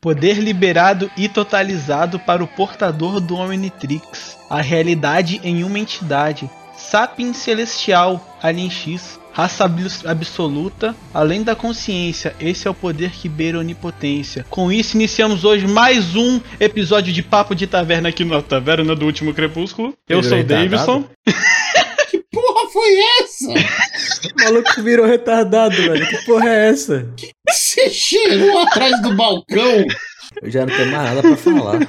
Poder liberado e totalizado para o portador do Omnitrix. A realidade em uma entidade. Sapien Celestial, Alien X. Raça abs- absoluta, além da consciência, esse é o poder que beira a onipotência. Com isso, iniciamos hoje mais um episódio de Papo de Taverna aqui na Taverna do Último Crepúsculo. Eu Virou sou o retardado? Davidson. foi essa? O maluco virou retardado, velho. Que porra é essa? Você cheirou atrás do balcão? Eu já não tenho mais nada pra falar.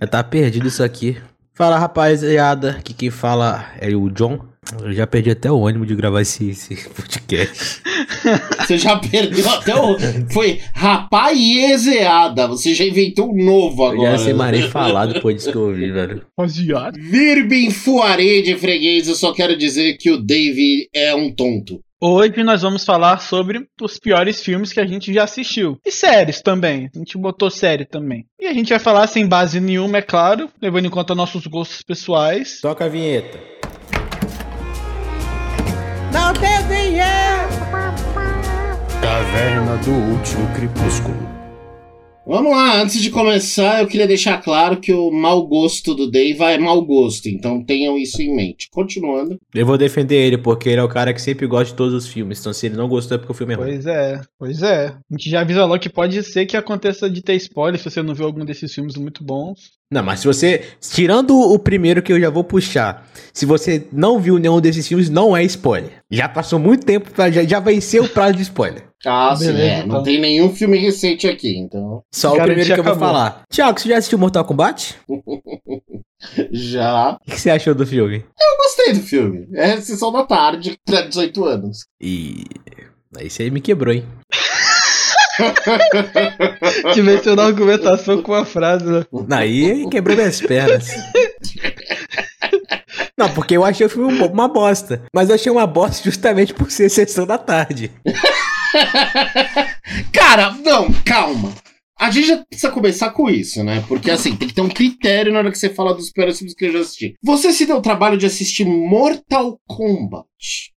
Já tá perdido isso aqui. Fala, rapaziada. Aqui quem fala é o John. Eu já perdi até o ânimo de gravar esse, esse podcast. Você já perdeu até o. Foi rapaizeada. Você já inventou um novo Eu agora. já sei mais nem falar depois disso que eu ouvi, velho. Rapaziada. Virbin Fuaré de freguês, eu só quero dizer que o Dave é um tonto. Hoje nós vamos falar sobre os piores filmes que a gente já assistiu. E séries também. A gente botou série também. E a gente vai falar sem base nenhuma, é claro, levando em conta nossos gostos pessoais. Toca a vinheta. Taverna do Último Crepúsculo. Vamos lá, antes de começar, eu queria deixar claro que o mau gosto do Dave é mau gosto, então tenham isso em mente. Continuando. Eu vou defender ele, porque ele é o cara que sempre gosta de todos os filmes. Então, se ele não gostou, é porque o filme é ruim. Pois é, pois é. A gente já avisa logo que pode ser que aconteça de ter spoiler se você não viu algum desses filmes muito bons. Não, mas se você. Tirando o primeiro que eu já vou puxar, se você não viu nenhum desses filmes, não é spoiler. Já passou muito tempo, pra, já, já venceu o prazo de spoiler. Ah, sim, é. Não então. tem nenhum filme recente aqui, então. Só o primeiro que eu vou acabou. falar. Tiago, você já assistiu Mortal Kombat? Já. O que você achou do filme? Eu gostei do filme. É sessão da tarde pra 18 anos. E. Aí você me quebrou, hein? Te venceu na argumentação com uma frase, né? Aí quebrou minhas pernas. Não, porque eu achei o filme um uma bosta. Mas eu achei uma bosta justamente por ser sessão da tarde. Cara, não, calma. A gente já precisa começar com isso, né? Porque assim, tem que ter um critério na hora que você fala dos piores filmes que eu já assisti. Você se deu o trabalho de assistir Mortal Kombat.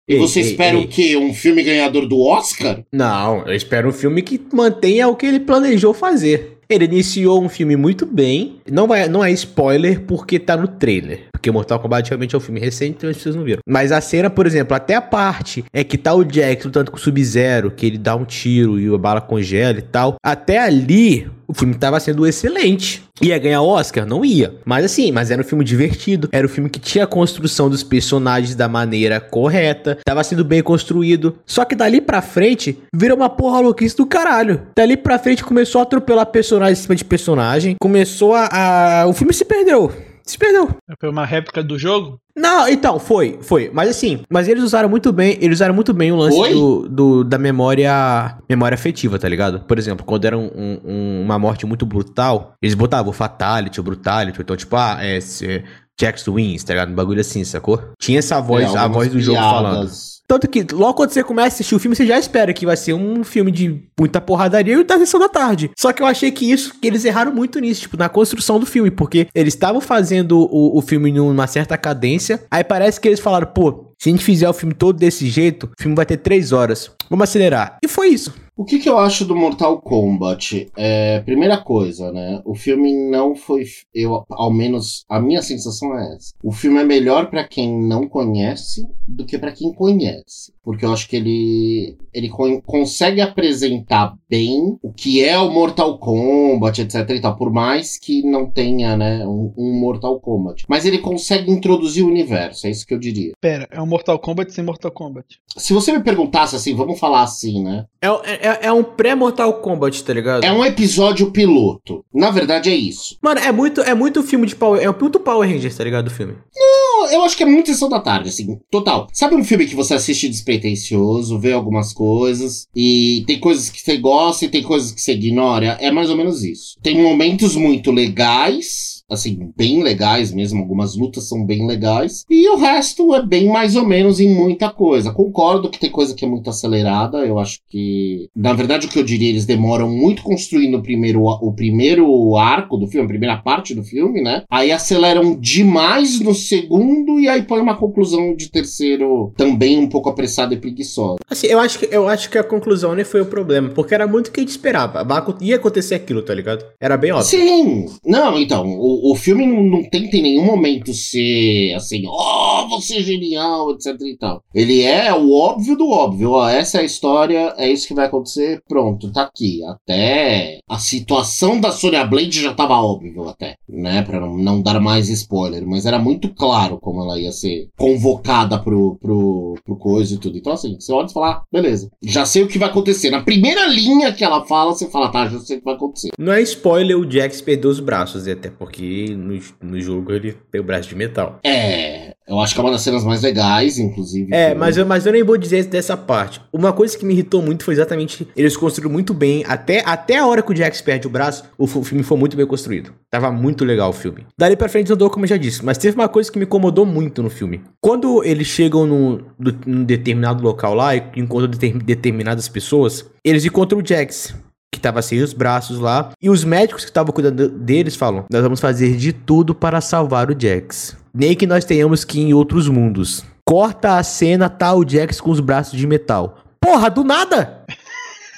E Ei, você ei, espera ei. o quê? Um filme ganhador do Oscar? Não, eu espero um filme que mantenha o que ele planejou fazer. Ele iniciou um filme muito bem. Não, vai, não é spoiler porque tá no trailer. Porque Mortal Kombat realmente é um filme recente, então as pessoas não viram. Mas a cena, por exemplo, até a parte é que tá o Jack lutando com o Sub-Zero, que ele dá um tiro e a bala congela e tal. Até ali, o filme tava sendo excelente. Ia ganhar Oscar? Não ia. Mas assim, mas era um filme divertido. Era um filme que tinha a construção dos personagens da maneira correta. Tava sendo bem construído. Só que dali pra frente, virou uma porra louquice do caralho. Dali pra frente começou a atropelar personagem em cima de personagem. Começou a. a- O filme se perdeu. Se perdeu. Foi uma réplica do jogo? Não, então, foi, foi. Mas assim, mas eles usaram muito bem, eles usaram muito bem o lance do, do- da memória memória afetiva, tá ligado? Por exemplo, quando era um- um- uma morte muito brutal, eles botavam o fatality, o brutality, então tipo, ah, é, se- Jax wins, tá ligado? Um bagulho assim, sacou? Tinha essa voz, É, a voz do jogo falando. Tanto que logo quando você começa a assistir o filme, você já espera que vai ser um filme de muita porradaria e da sessão da tarde. Só que eu achei que isso, que eles erraram muito nisso, tipo, na construção do filme, porque eles estavam fazendo o, o filme numa certa cadência, aí parece que eles falaram, pô, se a gente fizer o filme todo desse jeito, o filme vai ter três horas. Vamos acelerar. E foi isso. O que, que eu acho do Mortal Kombat? É, primeira coisa, né? O filme não foi. Eu, ao menos, a minha sensação é essa. O filme é melhor pra quem não conhece do que pra quem conhece. Porque eu acho que ele, ele con- consegue apresentar bem o que é o Mortal Kombat, etc. E tal, por mais que não tenha, né, um, um Mortal Kombat. Mas ele consegue introduzir o universo, é isso que eu diria. Pera, é um Mortal Kombat sem Mortal Kombat. Se você me perguntasse assim, vamos falar assim, né? É, é, é um pré-Mortal Kombat, tá ligado? É um episódio piloto. Na verdade, é isso. Mano, é muito, é muito filme de Power... É muito Power Rangers, tá ligado, o filme? Eu- Eu acho que é muito sessão da tarde, assim, total. Sabe um filme que você assiste despretensioso, vê algumas coisas, e tem coisas que você gosta e tem coisas que você ignora? É mais ou menos isso. Tem momentos muito legais, assim, bem legais mesmo. Algumas lutas são bem legais. E o resto é bem mais ou menos em muita coisa. Concordo que tem coisa que é muito acelerada. Eu acho que. Na verdade, o que eu diria, eles demoram muito construindo o primeiro, o primeiro arco do filme, a primeira parte do filme, né? Aí aceleram demais no segundo e aí põe uma conclusão de terceiro também um pouco apressada e preguiçosa. Assim, eu acho que, eu acho que a conclusão nem foi o problema, porque era muito o que a gente esperava. Ia acontecer aquilo, tá ligado? Era bem óbvio. Sim! Não, então, o, o filme não, não tenta em nenhum momento ser assim, ó, oh, você é genial, etc e tal. Ele é o óbvio do óbvio, ó, essa é a história, é isso que vai acontecer, pronto, tá aqui. Até a situação da Sonya Blade já tava óbvio até, né, pra não, não dar mais spoiler, mas era muito claro como ela ia ser convocada pro, pro, pro coisa e tudo. Então assim, você olha e fala, ah, beleza, já sei o que vai acontecer. Na primeira linha que ela fala, você fala, tá, já sei o que vai acontecer. Não é spoiler o Jax perder os braços, até porque no, no jogo ele tem o braço de metal. É, eu acho que é uma das cenas mais legais, inclusive. É, mas eu, mas eu nem vou dizer dessa parte. Uma coisa que me irritou muito foi exatamente. Eles construíram muito bem. Até, até a hora que o Jax perde o braço, o, o filme foi muito bem construído. Tava muito legal o filme. Dali pra frente andou, como eu já disse. Mas teve uma coisa que me incomodou muito no filme. Quando eles chegam num, num determinado local lá e encontram determinadas pessoas, eles encontram o Jax que tava sem os braços lá, e os médicos que estavam cuidando deles falam: Nós vamos fazer de tudo para salvar o Jax. Nem que nós tenhamos que ir em outros mundos. Corta a cena, tá o Jax com os braços de metal. Porra, do nada!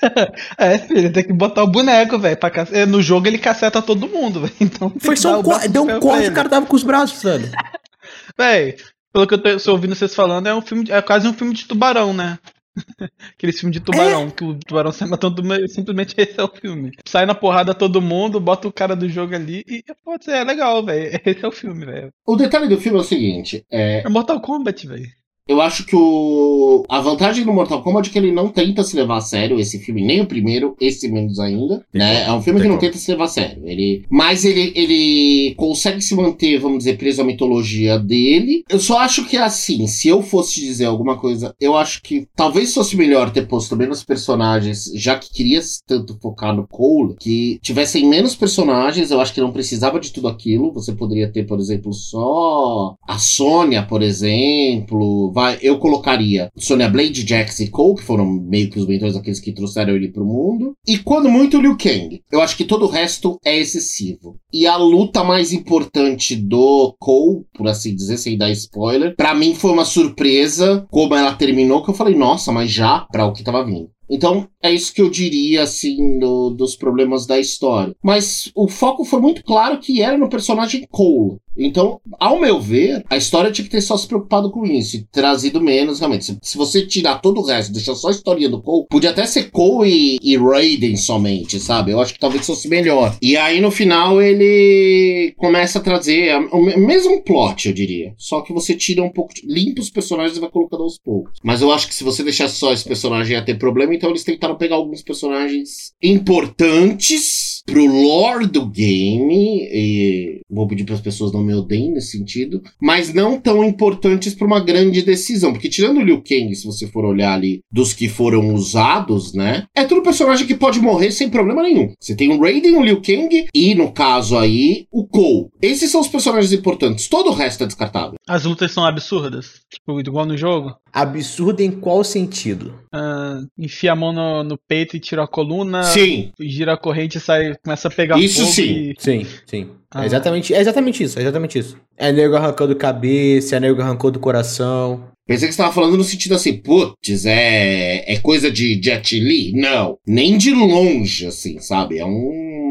é, filho, tem que botar o boneco, velho. Cac... No jogo ele caceta todo mundo, velho. Então Foi só um corte, deu um corte e o cara tava com os braços, velho. Véi, pelo que eu tô ouvindo vocês falando, é um filme, é quase um filme de tubarão, né? Aquele filme de tubarão, é. que o tubarão sai matando simplesmente esse é o filme. Sai na porrada todo mundo, bota o cara do jogo ali e pode ser, é legal, velho. Esse é o filme, velho. O detalhe do filme é o seguinte: é. É Mortal Kombat, velho. Eu acho que o... a vantagem do Mortal Kombat é que ele não tenta se levar a sério, esse filme, nem o primeiro, esse menos ainda, né? É um filme que não tenta se levar a sério. Ele... Mas ele, ele consegue se manter, vamos dizer, preso à mitologia dele. Eu só acho que, assim, se eu fosse dizer alguma coisa, eu acho que talvez fosse melhor ter posto menos personagens, já que queria tanto focar no Cole, que tivessem menos personagens, eu acho que não precisava de tudo aquilo. Você poderia ter, por exemplo, só a Sônia, por exemplo vai, eu colocaria Sonya Blade, Jax e Cole, que foram meio que os mentores daqueles que trouxeram ele pro mundo. E quando muito, Liu Kang. Eu acho que todo o resto é excessivo. E a luta mais importante do Cole, por assim dizer, sem dar spoiler, para mim foi uma surpresa como ela terminou, que eu falei, nossa, mas já para o que tava vindo. Então, é isso que eu diria, assim, do, dos problemas da história. Mas o foco foi muito claro que era no personagem Cole. Então, ao meu ver, a história tinha que ter só se preocupado com isso e trazido menos, realmente. Se, se você tirar todo o resto, deixar só a historinha do Cole, podia até ser Cole e, e Raiden somente, sabe? Eu acho que talvez fosse melhor. E aí, no final, ele começa a trazer o mesmo plot, eu diria. Só que você tira um pouco, limpa os personagens e vai colocando aos poucos. Mas eu acho que se você deixar só esse personagem ia ter problema, então eles tentaram pegar alguns personagens importantes pro lore do game. E vou pedir para as pessoas não me odeiem nesse sentido, mas não tão importantes para uma grande decisão. Porque tirando o Liu Kang, se você for olhar ali dos que foram usados, né? É tudo personagem que pode morrer sem problema nenhum. Você tem o Raiden, o Liu Kang e, no caso aí, o Cole. Esses são os personagens importantes. Todo o resto é descartável. As lutas são absurdas. Tipo, igual no jogo. Absurda em qual sentido? Uh, enfia a mão no, no, peito e tira a coluna. Sim. Gira a corrente e sai, começa a pegar Isso sim. E... Sim, sim. Ah. É, exatamente, é exatamente isso, é exatamente isso. É nego arrancando cabeça, é nego arrancou do coração. Pensei que você estava falando no sentido assim, putz, é, é coisa de Jet Li? Não, nem de longe, assim, sabe? É um.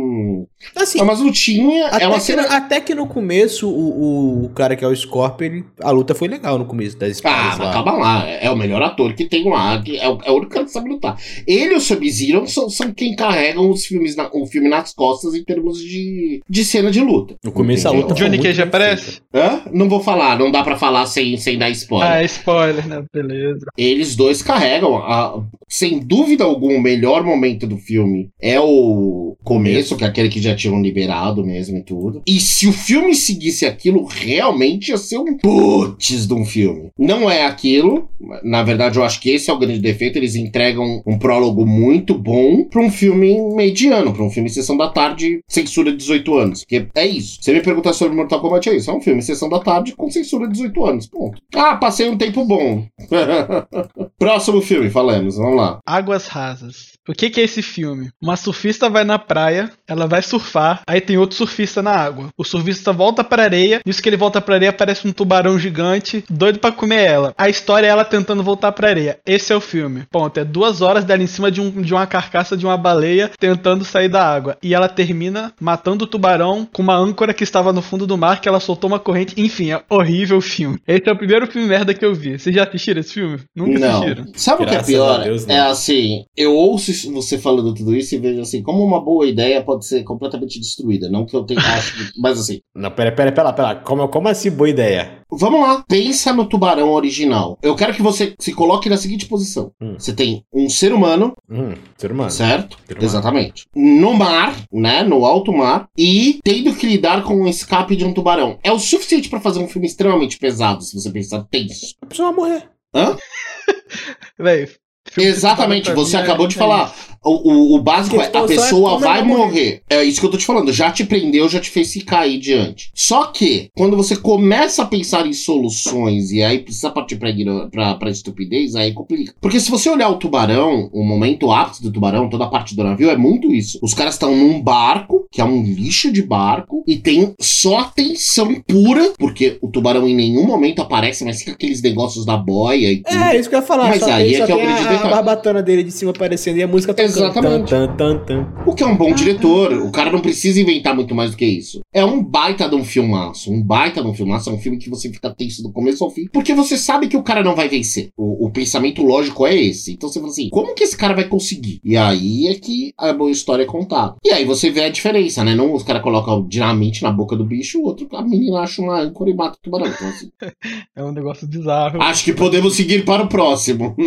Assim, é uma lutinha. Até, é uma que cena... no, até que no começo, o, o, cara que é o Scorpion, ele, a luta foi legal no começo das espadas. Ah, lá. calma lá. É o melhor ator que tem lá. É o, é o único cara que sabe lutar. Ele e o Sub-Zero são, são quem carregam os filmes na, o filme nas costas em termos de, de cena de luta. No começo entendeu? a luta. Johnny Cage aparece? Hã? Não vou falar, não dá pra falar sem, sem dar spoiler. Ah, spoiler, né? Beleza. Eles dois carregam. A, sem dúvida alguma, o melhor momento do filme é o, começo, que é aquele que já tinham liberado mesmo e tudo. E se o filme seguisse aquilo, realmente ia ser um putz de um filme. Não é aquilo. Na verdade, eu acho que esse é o grande defeito. Eles entregam um prólogo muito bom pra um filme mediano, pra um filme sessão da tarde, censura 18 anos. Porque é isso. Você me perguntar sobre Mortal Kombat, é isso. É um filme sessão da tarde com censura 18 anos. Ponto. Ah, passei um tempo bom. Próximo filme, falamos. Vamos lá. Águas Rasas. O que, que é esse filme? Uma surfista vai na praia, ela vai surfar, aí tem outro surfista na água. O surfista volta pra areia, nisso que ele volta pra areia aparece um tubarão gigante, doido pra comer ela. A história é ela tentando voltar pra areia. Esse é o filme. Ponto. É duas horas dela em cima de, um, de uma carcaça de uma baleia tentando sair da água. E ela termina matando o tubarão com uma âncora que estava no fundo do mar, que ela soltou uma corrente. Enfim, é horrível o filme. Esse é o primeiro filme merda que eu vi. Vocês já assistiram esse filme? Nunca Não. assistiram. Sabe o que é pior? Deus, é assim, eu ouço isso- você falando tudo isso e vejo assim, como uma boa ideia pode ser completamente destruída. Não que eu tenha, acho, mas assim, Não, pera, pera, pera, pera. Como, como assim boa ideia? vamos lá. Pensa no tubarão original. Eu quero que você se coloque na seguinte posição. Hum. Você tem um ser humano, Hum, ser humano. certo? Ser humano. Exatamente. No mar, né? No alto mar. E tendo que lidar com o escape de um tubarão. É o suficiente pra fazer um filme extremamente pesado, se você pensar tenso. A pessoa vai morrer. Hã? Véi. Exatamente, você mim é- acabou de é falar. O, o, o básico é a é pessoa ela vai vai morrer. É isso que eu tô te falando. Já te prendeu, já te fez ficar aí diante. Só que, quando você começa a pensar em soluções e aí precisa partir pra, pra, pra estupidez, aí complica. Porque se você olhar o tubarão, o momento ápice do tubarão, toda a parte do navio, é muito isso. Os caras estão num barco, que é um lixo de barco, e tem só tensão pura, porque o tubarão em nenhum momento aparece, mas fica aqueles negócios da boia e tudo. É, isso que eu ia falar. Mas só aí é que é o grande a, a barbatana dele de cima aparecendo e a música tocando. Exatamente. Tan, tan, tan. O que é um bom diretor. O cara não precisa inventar muito mais do que isso. É um baita de um filmaço. Um baita de um filmaço. É um filme que você fica tenso do começo ao fim. Porque você sabe que o cara não vai vencer. O, o pensamento lógico é esse. Então você fala assim: como que esse cara vai conseguir? E aí é que a boa história é contada. E aí você vê a diferença, né? Não os caras colocam dinamite na boca do bicho, o outro, a menina acha uma âncora e mata o tubarão. Então, assim, É um negócio bizarro. acho que podemos seguir para o próximo.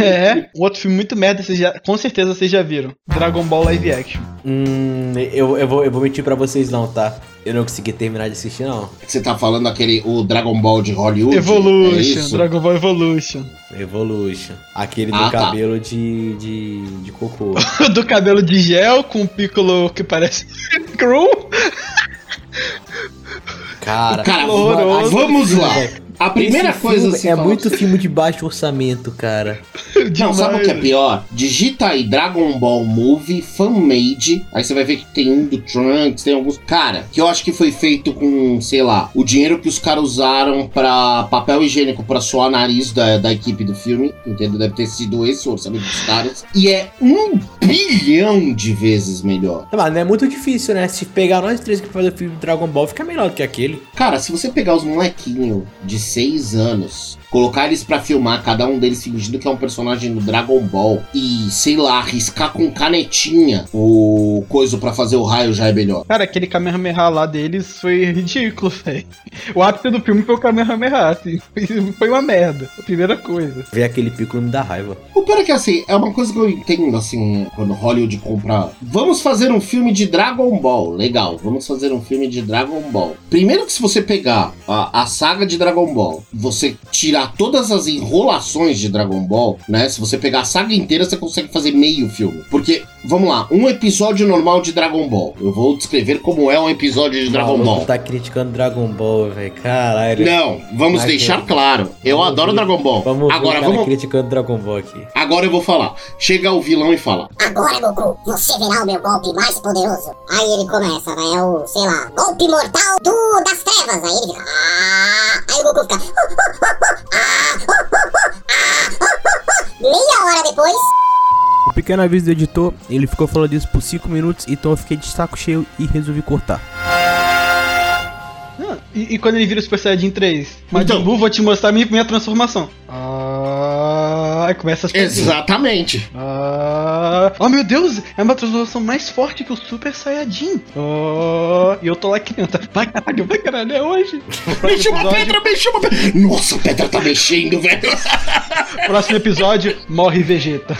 É. Um outro filme muito merda, vocês já, com certeza vocês já viram. Dragon Ball Live Action. Hum, eu, eu, vou, eu vou mentir pra vocês não, tá? Eu não consegui terminar de assistir, não. você tá falando aquele o Dragon Ball de Hollywood? É Evolution. isso? Dragon Ball Evolution. Evolution. Aquele do Ah, tá. cabelo de, de, de cocô. Do cabelo de gel com um piccolo que parece cru. Cara, Cara, vamos lá. A primeira Esse coisa filme assim, é fala- muito filme de baixo orçamento, cara. Não, sabe o que é pior? Digita aí Dragon Ball Movie Fan-Made. Aí você vai ver que tem um do Trunks, tem alguns. Cara, que eu acho que foi feito com, sei lá, o dinheiro que os caras usaram pra papel higiênico pra suar nariz da, da equipe do filme. Entendeu? Deve ter sido esse o orçamento dos caras. E é um bilhão de vezes melhor. Mas não é muito difícil, né? Se pegar nós três que fazer o filme do Dragon Ball, fica melhor do que aquele. Cara, se você pegar os molequinhos de 6 anos, colocar eles pra filmar, cada um deles fingindo que é um personagem do Dragon Ball, e, sei lá, riscar com canetinha o coisa pra fazer o raio já é melhor. Cara, aquele Kamehameha lá deles foi ridículo, velho. O ápice do filme foi o Kamehameha, assim. Foi- uma merda. A primeira coisa. Ver aquele pico me dá raiva. O pior é que, assim, é uma coisa que eu entendo, assim, quando Hollywood compra. Vamos fazer um filme de Dragon Ball. Legal, vamos fazer um filme de Dragon Ball. Primeiro que se você pegar a, a saga de Dragon Ball, você tirar todas as enrolações de Dragon Ball, né? Se você pegar a saga inteira, você consegue fazer meio filme. Porque, vamos lá, um episódio normal de Dragon Ball. Eu vou descrever como é um episódio de Dragon Ball. tá criticando Dragon Ball, velho. Caralho. Não, vamos Vai, deixar que- claro. Eu Vamos adoro ver- Dragon Ball. Vamos ver Agora o cara vamos. criticando Dragon Ball aqui. Agora eu vou falar. Chega o vilão e fala: Agora, Goku, você verá o meu golpe mais poderoso. Aí ele começa, né? É o, sei lá, golpe mortal do das trevas. Aí ele fica. "Ah", Aí o Goku fica. Meia hora depois. O pequeno aviso do editor, ele ficou falando isso por 5 minutos, então eu fiquei de saco cheio e resolvi cortar. Ah, e, e quando ele vira o Super Saiyajin 3? Majin Então. Buu, vou te mostrar minha, minha transformação. Ah, começa as. Exatamente. Ah, oh meu Deus, é uma transformação mais forte que o Super Saiyajin. Ah, e eu tô lá criança. Vai caralho, vai caralho, é hoje. Mexe uma episódio- pedra, mexe uma pedra. Nossa, a pedra tá mexendo, velho. Próximo episódio, morre Vegeta.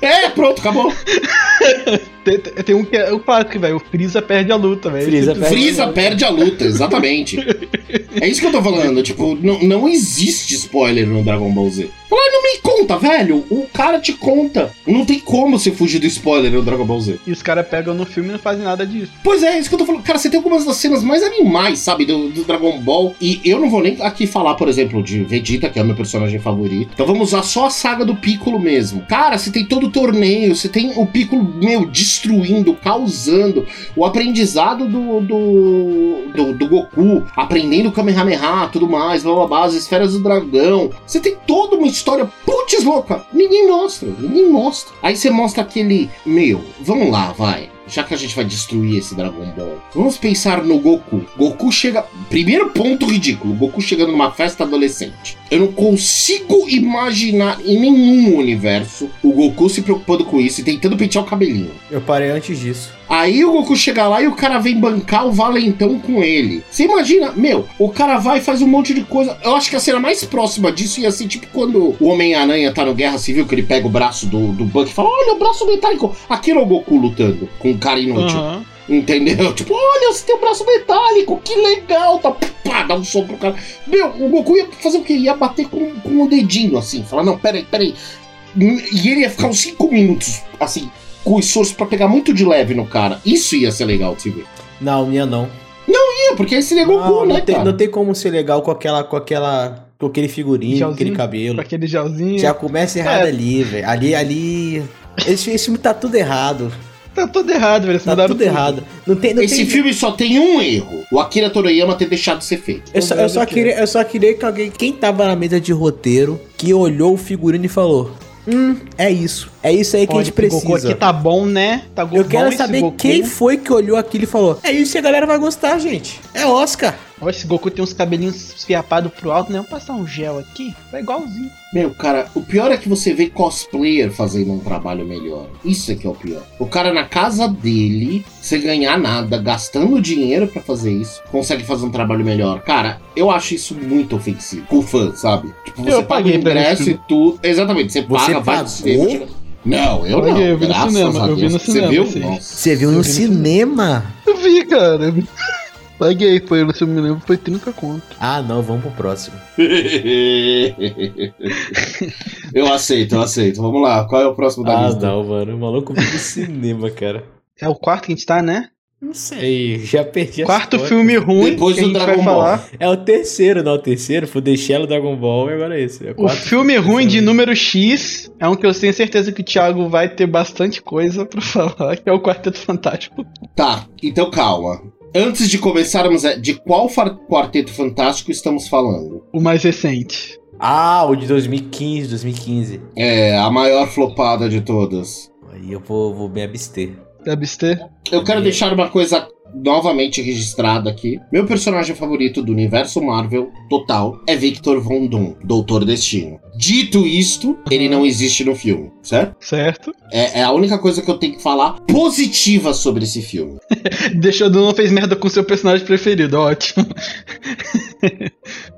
É, pronto, acabou. Tem, tem- um que é o clássico, velho. O Freeza perde a luta, velho. Freeza Sempre- perde- Freeza perde a luta, exatamente. É isso que eu tô falando, tipo, não, não existe spoiler no Dragon Ball Z. Fala, "Ah, não me conta, velho. O cara te conta. Não tem como você fugir do spoiler no Dragon Ball Z. E os caras pegam no filme e não fazem nada disso. Pois é, é isso que eu tô falando. Cara, você tem algumas das cenas mais animais, sabe, do, do Dragon Ball. E eu não vou nem aqui falar, por exemplo, de Vegeta, que é o meu personagem favorito. Então vamos usar só a saga do Piccolo mesmo. Cara, você tem todo o torneio, você tem o Piccolo, meu, destruindo, causando. O aprendizado do, do, do, do Goku, aprendendo o Kamehameha, tudo mais, blá blá blá, as esferas do dragão. Você tem toda uma história, putz louca, ninguém mostra, ninguém mostra. Aí você mostra aquele, meu, vamos lá, vai. Já que a gente vai destruir esse Dragon Ball, vamos pensar no Goku. Goku chega. Primeiro ponto ridículo: Goku chegando numa festa adolescente. Eu não consigo imaginar em nenhum universo o Goku se preocupando com isso e tentando pentear o cabelinho. Eu parei antes disso. Aí o Goku chega lá e o cara vem bancar o valentão com ele. Você imagina, meu, o cara vai e faz um monte de coisa. Eu acho que a cena mais próxima disso ia ser tipo quando o Homem-Aranha tá no Guerra Civil, que ele pega o braço do, do Buck e fala: Olha, o braço metálico. Aquilo é o Goku lutando com um cara inútil. Aham. Entendeu? Tipo, olha, você tem o braço metálico, que legal, tá? Pá, dá um som pro cara. Meu, o Goku ia fazer o quê? Ia bater com, com o dedinho, assim. Falar, não, peraí, peraí. E ele ia ficar uns 5 minutos, assim, com o esforço pra pegar muito de leve no cara. Isso ia ser legal de se ver. Não, minha não. Ia, porque ele é Goku, não, né, não, tem, cara? não tem como ser legal com aquela. com aquela. com aquele figurinho, com Gelzinho? aquele Com cabelo. aquele gelzinho. Já começa errado É. ali, velho. Ali, ali. Esse, esse filme tá tudo errado. Tá tudo errado, velho. Tá mudaram tudo errado. Não tem, não Esse tem... filme só tem um erro. O Akira Toriyama ter deixado de ser feito. Eu só, eu, só queria, eu só queria que alguém. Quem tava na mesa de roteiro, que olhou o figurino e falou: Hum, é isso. É isso aí que a Olha, gente precisa. aqui tá bom, né? Tá Eu quero saber Goku. quem foi que olhou aquilo e falou: É isso que a galera vai gostar, gente. É Oscar. Olha, esse Goku tem uns cabelinhos esfiapados pro alto, né? Vamos passar um gel aqui. Vai igualzinho. Meu, cara, o pior é que você vê cosplayer fazendo um trabalho melhor. Isso é que é o pior. O cara na casa dele, sem ganhar nada, gastando dinheiro pra fazer isso, consegue fazer um trabalho melhor. Cara, eu acho isso muito ofensivo. Com o fã, sabe? Tipo, você Eu paga o ingresso e tudo. Exatamente, você, Você paga, vai tira- Não, eu Paguei, não. eu vi no cinema, eu vi no Você cinema, viu? Você viu Eu no vi no cinema? Eu vi, cara. Paguei, foi, se eu me lembro, foi 30 conto. Ah, não, vamos pro próximo. eu aceito, eu aceito. Vamos lá, qual é o próximo da Ah, lista? não, mano. O maluco viu no cinema, cara. É o quarto que a gente tá, né? Não sei, já perdi as Quarto contas. filme ruim Depois que a do gente Dragon vai Ball. falar. É o terceiro, não, o terceiro. Foi The Shell Dragon Ball e agora é esse. É O filme ruim de número X é um que eu tenho certeza que o Thiago vai ter bastante coisa pra falar, que é o Quarteto Fantástico. Tá, então calma. Antes de começarmos, é, de qual quarteto fantástico estamos falando? O mais recente. Ah, o de 2015, 2015. É, a maior flopada de todas. Aí eu vou, vou me abster. Deve ter. Eu quero deixar uma coisa novamente registrada aqui. Meu personagem favorito do universo Marvel total é Victor Von Doom, Doutor Destino. Dito isto, ele não existe no filme, certo? Certo. É, é a única coisa que eu tenho que falar positiva sobre esse filme. Deixou não fez merda com seu personagem preferido, ótimo.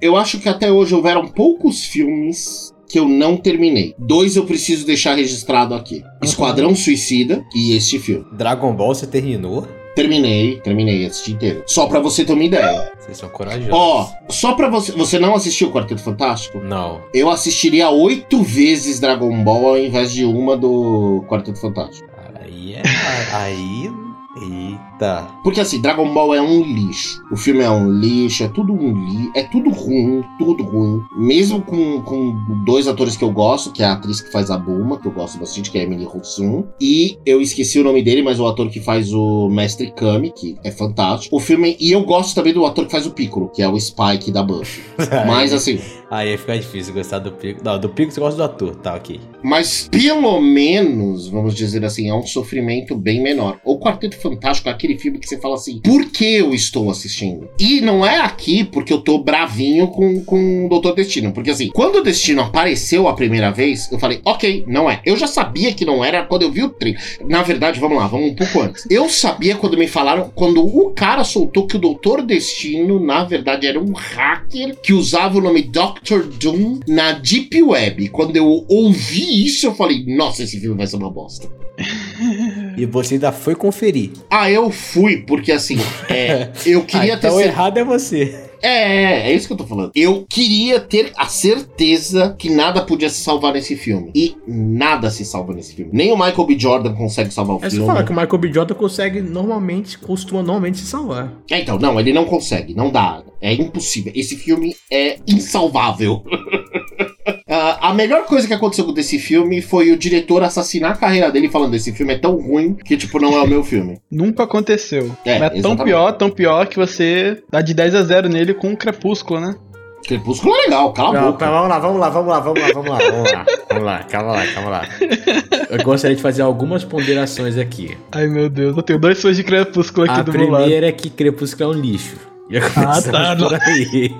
Eu acho que até hoje houveram poucos filmes que eu não terminei. Dois eu preciso deixar registrado aqui: Esquadrão Suicida e este filme. Dragon Ball você terminou? Terminei, terminei, assisti inteiro. Só pra você ter uma ideia. Vocês são corajosos. Ó, só pra você. Você não assistiu o Quarteto Fantástico? Não. Eu assistiria oito vezes Dragon Ball ao invés de uma do Quarteto Fantástico. Aí é. Aí. Eita. Porque assim, Dragon Ball é um lixo. O filme é um lixo, é tudo um lixo, é tudo ruim, tudo ruim. Mesmo com, com dois atores que eu gosto, que é a atriz que faz a Bulma, que eu gosto bastante, que é a Emily Hudson. E eu esqueci o nome dele, mas o ator que faz o Mestre Kami, que é fantástico. O filme. E eu gosto também do ator que faz o Piccolo, que é o Spike da Buffy. Mas assim. Aí fica difícil gostar do Pico. Não, do Pico você gosta do ator. Tá, ok. Mas pelo menos, vamos dizer assim, é um sofrimento bem menor. O Quarteto Fantástico é aquele filme que você fala assim: por que eu estou assistindo? E não é aqui porque eu tô bravinho com, com o Doutor Destino. Porque assim, quando o Destino apareceu a primeira vez, eu falei: ok, não é. Eu já sabia que não era quando eu vi o trailer. Na verdade, vamos lá, vamos um pouco antes. Eu sabia quando me falaram, quando o cara soltou que o Doutor Destino, na verdade, era um hacker que usava o nome Dr. Doom na Deep Web. Quando eu ouvi isso, eu falei, nossa, esse filme vai ser uma bosta. E você ainda foi conferir. Ah, eu fui, porque assim, é, eu queria ah, ter então errado é você. É, é isso que eu tô falando. Eu queria ter a certeza que nada podia se salvar nesse filme. E nada se salva nesse filme. Nem o Michael B. Jordan consegue salvar o É filme. falar que o Michael B. Jordan consegue normalmente, costuma normalmente se salvar. É, então, não, ele não consegue, não dá. É impossível. Esse filme é insalvável. Ah, a melhor coisa que aconteceu desse filme foi o diretor assassinar a carreira dele falando: esse filme é tão ruim que, tipo, não é o meu filme. Nunca aconteceu. É, Mas é tão pior, tão pior que você dá de 10 a 0 nele com o Crepúsculo, né? Crepúsculo é legal, cala a Não, boca. tá, vamos lá, vamos lá, vamos lá, vamos lá, vamos lá, vamos lá. Vamos lá, calma lá, calma lá. Eu gostaria de fazer algumas ponderações aqui. Ai meu Deus, eu tenho dois fãs de Crepúsculo aqui A do meu lado. primeira é que Crepúsculo é um lixo. Já começamos tá, por aí.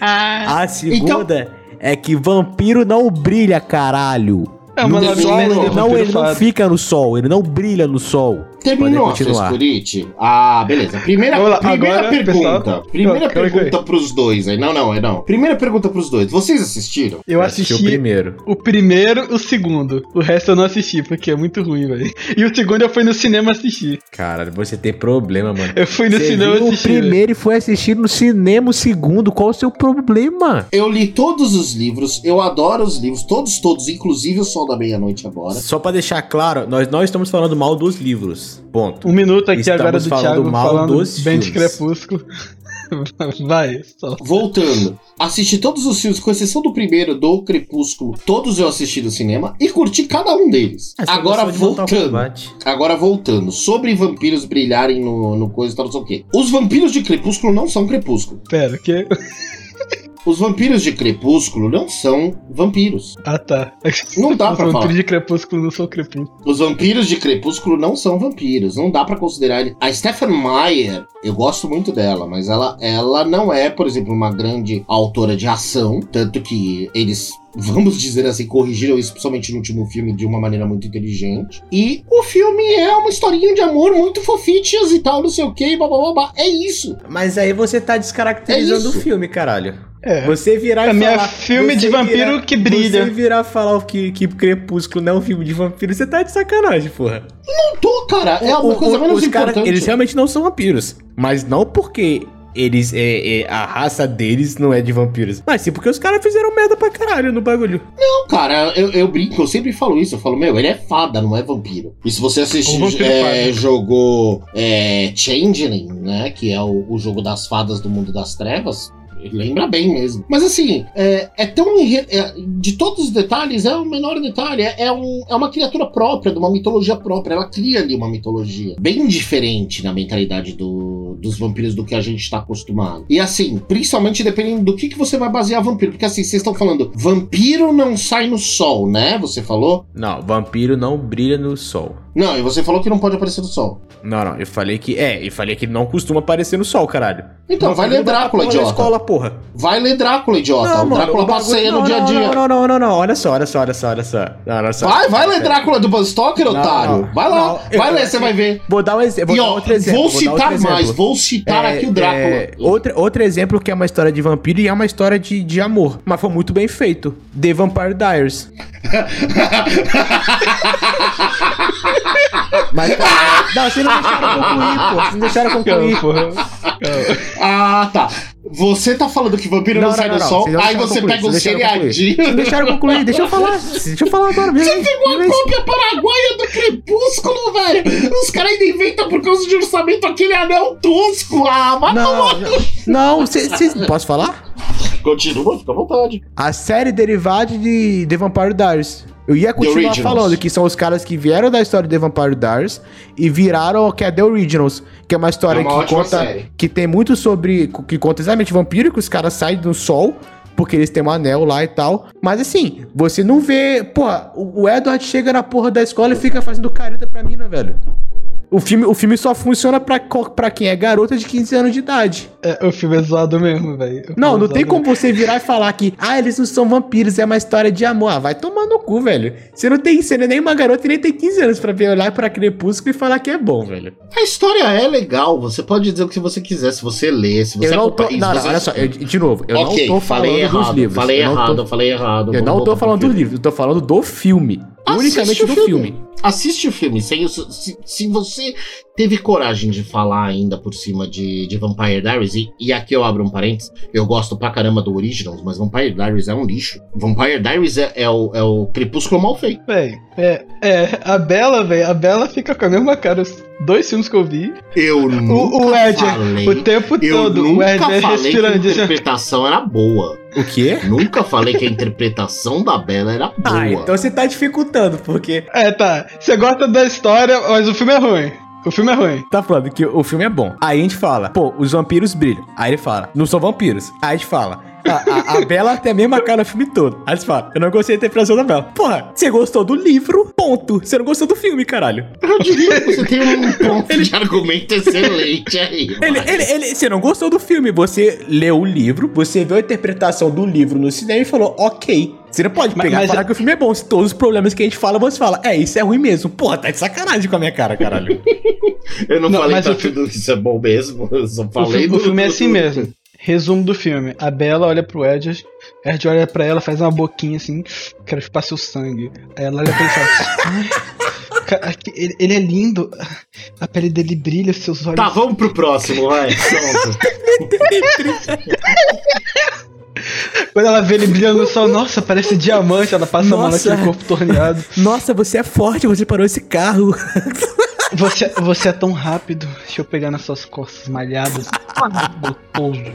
Ah, A segunda é que vampiro não brilha, caralho. é Não uma terminou, lavagem não. ele não fica no sol, ele não brilha no sol. Terminou a. Frescurite? Ah, beleza. Primeira, Vamos lá, primeira agora, pergunta. pessoal. Primeira Calma, calma, pergunta pros dois aí. Não, não, é não. Primeira pergunta pros dois. Vocês assistiram? Eu assisti assisti o primeiro. o primeiro, o segundo. O resto eu não assisti, porque é muito ruim, velho. E o segundo eu fui no cinema assistir. Caralho, você tem problema, mano. Eu fui no Você cinema o assistir. velho. primeiro e foi assistir no cinema o segundo. Qual o seu problema? Eu li todos os livros, eu adoro os livros, todos, todos, inclusive o Sol da Meia-Noite agora. Só pra deixar claro, nós não estamos falando mal dos livros. Ponto. Um minuto aqui Estamos agora do falando Thiago mal falando dos bem de. Crepúsculo. Vai, só. Voltando, assisti todos os filmes, com exceção do primeiro, do Crepúsculo, todos eu assisti no cinema e curti cada um deles. É, você agora voltando. Agora voltando, sobre vampiros brilharem no, no coisa e tal, não sei o quê. Os vampiros de Crepúsculo não são Crepúsculo. Pera, o quê? Os vampiros de Crepúsculo não são vampiros. Ah, tá. Não dá Os pra vampiros falar. de Crepúsculo não são Crepúsculo. Os vampiros de Crepúsculo não são vampiros. Não dá pra considerar ele. A Stephen Meyer, eu gosto muito dela, mas ela, ela não é, por exemplo, uma grande autora de ação. Tanto que eles, vamos dizer assim, corrigiram isso, principalmente no último filme, de uma maneira muito inteligente. E o filme é uma historinha de amor muito fofichas e tal, não sei o que, blá blá blá. É isso. Mas aí você tá descaracterizando É o filme, caralho. É. Você virar Pra e mim é falar... filme de você vampiro virar- que brilha. Você virar falar que, que Crepúsculo não é um filme de vampiro, você tá de sacanagem, porra. Não tô, cara. É uma O- coisa o- menos os importante. eles realmente não são vampiros. Mas não porque eles é, é, a raça deles não é de vampiros. Mas sim porque os caras fizeram merda pra caralho no bagulho. Não, cara, eu, eu brinco, eu sempre falo isso. Eu falo, meu, ele é fada, não é vampiro. E se você assistir, vampiro é, fada. jogou é, Changeling, né? Que é o, o jogo das fadas do mundo das trevas. Lembra bem mesmo. Mas assim, é, é tão. é, de todos os detalhes, é o menor detalhe. É, é um, é uma criatura própria, de uma mitologia própria. Ela cria ali uma mitologia bem diferente na mentalidade do- dos vampiros do que a gente está acostumado. E assim, principalmente dependendo do que, que você vai basear vampiro. Porque assim, vocês estão falando, vampiro não sai no sol, né? Você falou? Não, vampiro não brilha no sol. Não, e você falou que não pode aparecer no sol. Não, não, eu falei que. É, eu falei que não costuma aparecer no sol, caralho. Então, vai ler Drácula, idiota. escola, porra. Vai ler Drácula, idiota. o mano, Drácula o passeia no não, dia a não, dia. Não, não, não, não, não, olha só, olha só, olha só, olha só. Não, olha só. Vai, vai ler Drácula do Buzz Stoker, Não, otário. não, vai lá, não, eu- vai ler, você vai ver. Vou dar um exemplo. E Vou ó, outro exemplo. vou vou citar mais, exemplo. vou citar É, aqui o Drácula. é, outro, outro exemplo que é uma história de vampiro e é uma história de, de amor. Mas foi muito bem feito. The Vampire Diaries. Mas, não, vocês não deixaram concluir, pô. Vocês não deixaram concluir. Calma. ah, tá. Você tá falando que vampiro não, sai no sol, vocês não aí você concluir, pega um vocês seriadinho. Vocês deixaram concluir, deixa eu falar. Deixa eu falar agora. Você pegou a cópia paraguaia do Crepúsculo, velho. Os caras ainda inventam por causa de orçamento aquele anel tosco. Ah, mas Não, não, não, cê- cê- posso falar? Continua, fica à vontade. A série derivada de The Vampire Diaries. Eu ia continuar falando que são os caras que vieram da história de The Vampire Diaries e viraram que é The Originals, que é uma história É uma que conta série. que tem muito sobre que conta exatamente vampiro que os caras saem do sol porque eles têm um anel lá e tal. Mas assim, você não vê, porra, o o Edward chega na porra da escola e fica fazendo careta pra mina, velho. O filme, o filme só funciona pra, pra quem é garota de 15 anos de idade. É, o filme é zoado mesmo, velho. Não, é não tem como você virar e falar que, ah, eles não são vampiros, é uma história de amor. Ah, vai tomar no cu, velho. Você não tem, você não é nem uma garota e nem tem 15 anos pra ver, olhar pra Crepúsculo e falar que é bom, velho. A história é legal, você pode dizer o que você quiser, se você ler, se você Eu não tô, não, não, olha só, eu- de novo, eu ok, não tô falando falei dos errado, livros. falei eu não errado, tô, falei errado. eu não tô falando dos livros, eu tô falando do filme. Assiste unicamente o do filme. filme. Assiste o filme. Sem o- se, se você teve coragem de falar ainda por cima de, de Vampire Diaries, e, e aqui eu abro um parênteses, eu gosto pra caramba do Originals, mas Vampire Diaries é um lixo. Vampire Diaries é, é o, é o crepúsculo mal feito. Véi, é, é, a Bela, velho, a Bela fica com a mesma cara. Os dois filmes que eu vi. Eu nunca O, o Ed, falei. o tempo eu todo, o nunca Ed falei que a respirando. interpretação era boa. O quê? Nunca falei que a interpretação da Bela era boa. Ah, então você tá dificultando, porque É, tá. Você gosta da história, mas o filme é ruim. O filme é ruim. tá falando que o filme é bom. Aí a gente fala, pô, os vampiros brilham. Aí ele fala, não são vampiros. Aí a gente fala, a, a, a Bela tem a mesma cara no filme todo. Aí você fala, eu não gostei da interpretação da Bela. Porra, você gostou do livro, ponto. Você não gostou do filme, caralho. Eu diria que você tem um ponto de argumento excelente aí. Ele, mas- ele, ele, você não gostou do filme, você leu o livro, você viu a interpretação do livro no cinema e falou, ok. Você não pode Mas- pegar e mas falar é- que o filme é bom. Se todos os problemas que a gente fala, você fala, é, isso é ruim mesmo. Porra, tá de sacanagem com a minha cara, caralho. Eu não, Não, falei mas que o fi- tudo isso é bom mesmo. Eu só O, falei fi- do, o filme é assim do- mesmo. Resumo do filme. A Bela olha pro Ed, Ed olha pra ela, faz uma boquinha assim, quero chupar seu sangue. Aí ela olha pra ele e fala, "Ai, ca- que- ele, ele é lindo, a pele dele brilha, seus olhos... Tá, vamos pro próximo, vai. Quando ela vê ele brilhando no sol, nossa, parece diamante, ela passa a mão Nossa. naquele corpo torneado. Nossa, você é forte, você parou esse carro. Você, você é tão rápido, deixa eu pegar nas suas costas malhadas. Gostoso.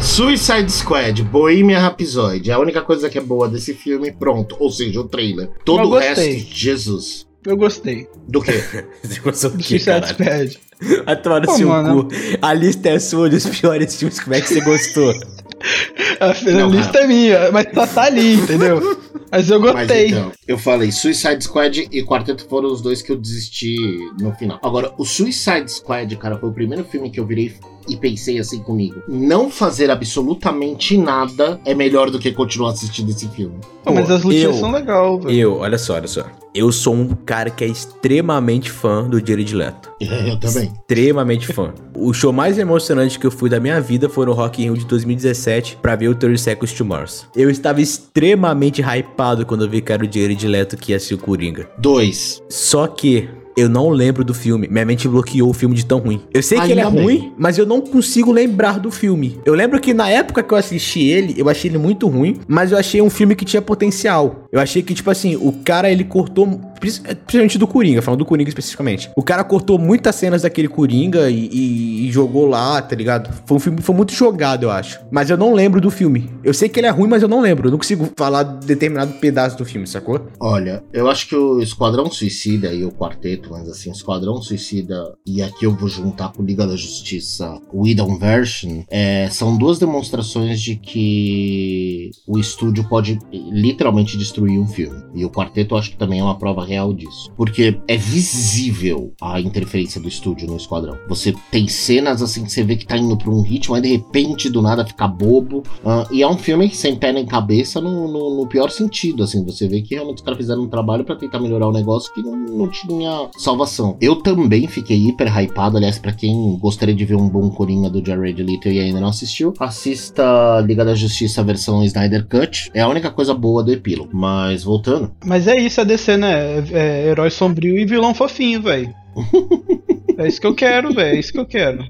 Suicide Squad, Bohemian Rhapsody. A única coisa que é boa desse filme, pronto. Ou seja, o trailer. Todo o resto, Jesus. Eu gostei. Do quê? Você gostou do que, Suicide? Squad. Vai tomar no Pô, seu mano. cu. A lista é sua dos piores filmes. Como é que você gostou? A Não, lista é minha, mas só tá ali, entendeu? Mas eu Mas gostei. então, eu falei, Suicide Squad e Quarteto foram os dois que eu desisti no final. Agora, o Suicide Squad, cara, foi o primeiro filme que eu virei e pensei assim comigo. Não fazer absolutamente nada é melhor do que continuar assistindo esse filme. Pô, mas as lutinhas eu- são legais, velho. Eu, olha só, olha só. Eu sou um cara que é extremamente fã do Jared Leto. Eu também. Extremamente fã. O show mais emocionante que eu fui da minha vida foi no Rock in Rio de 2017 pra ver o 30 Seconds to Mars. Eu estava extremamente hypado quando eu vi que era o Jared Leto que ia ser o Coringa. Dois. Só que eu não lembro do filme. Minha mente bloqueou o filme de tão ruim. Eu sei que Ainda ele é bem. ruim, mas eu não consigo lembrar do filme. Eu lembro que na época que eu assisti ele, eu achei ele muito ruim, mas eu achei um filme que tinha potencial. Eu achei que, tipo assim, o cara ele cortou. Prin- Principalmente do Coringa, falando do Coringa especificamente. O cara cortou muitas cenas daquele Coringa e, e- e jogou lá, tá ligado? Foi um filme foi muito jogado, eu acho. Mas eu não lembro do filme. Eu sei que ele é ruim, mas eu não lembro. Eu não consigo falar determinado pedaço do filme, sacou? Olha, eu acho que o Esquadrão Suicida e o Quarteto, mas assim, Esquadrão Suicida e aqui eu vou juntar com Liga da Justiça, o Idon Version, é, são duas demonstrações de que o estúdio pode literalmente destruir um filme. E o Quarteto eu acho que também é uma prova real disso. Porque é visível a interferência do estúdio no Esquadrão. Você tem cenas assim que você vê que tá indo pra um ritmo, aí de repente do nada fica bobo. Ah, e é um filme sem pé nem cabeça no, no- no pior sentido, assim. Você vê que realmente os caras fizeram um trabalho pra tentar melhorar o negócio que não, não tinha salvação. Eu também fiquei hiper hypado, aliás, pra quem gostaria de ver um bom Coringa do Jared Leto e ainda não assistiu, assista Liga da Justiça versão Snyder Cut. É a única coisa boa do epílogo. Mas voltando, Mas é isso, a DC, né? É, é herói sombrio e vilão fofinho, velho. É isso que eu quero, velho. É isso que eu quero.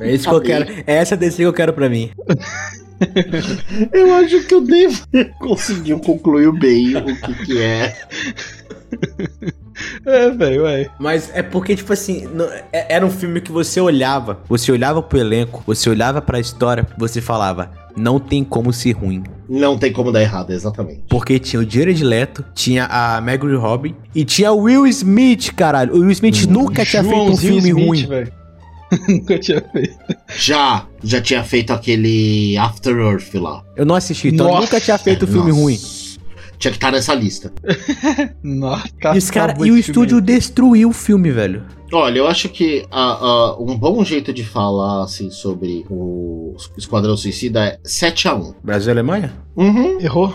É isso que eu quero. É essa DC que eu quero pra mim. eu acho que o Dave conseguiu concluir bem o que, que é. É, velho, vai. Mas é porque, tipo assim, não- é- era um filme que você olhava, você olhava pro elenco, você olhava pra história, você falava, não tem como ser ruim. Não tem como dar errado, exatamente. Porque tinha o Jared Leto, tinha a Maggie Robin e tinha o Will Smith, caralho. O Will Smith nunca tinha feito um filme Smith, ruim. velho. Nunca tinha feito. Já, já tinha feito aquele After Earth lá. Eu não assisti, então Nossa. nunca tinha feito um filme Nossa. ruim. Tinha que estar nessa lista. Nossa, E, os cara, e o estúdio destruiu o filme, velho. Olha, eu acho que ah, ah, um bom jeito de falar assim sobre o Esquadrão Suicida é 7x1. Brasil e Alemanha? Uhum. Errou.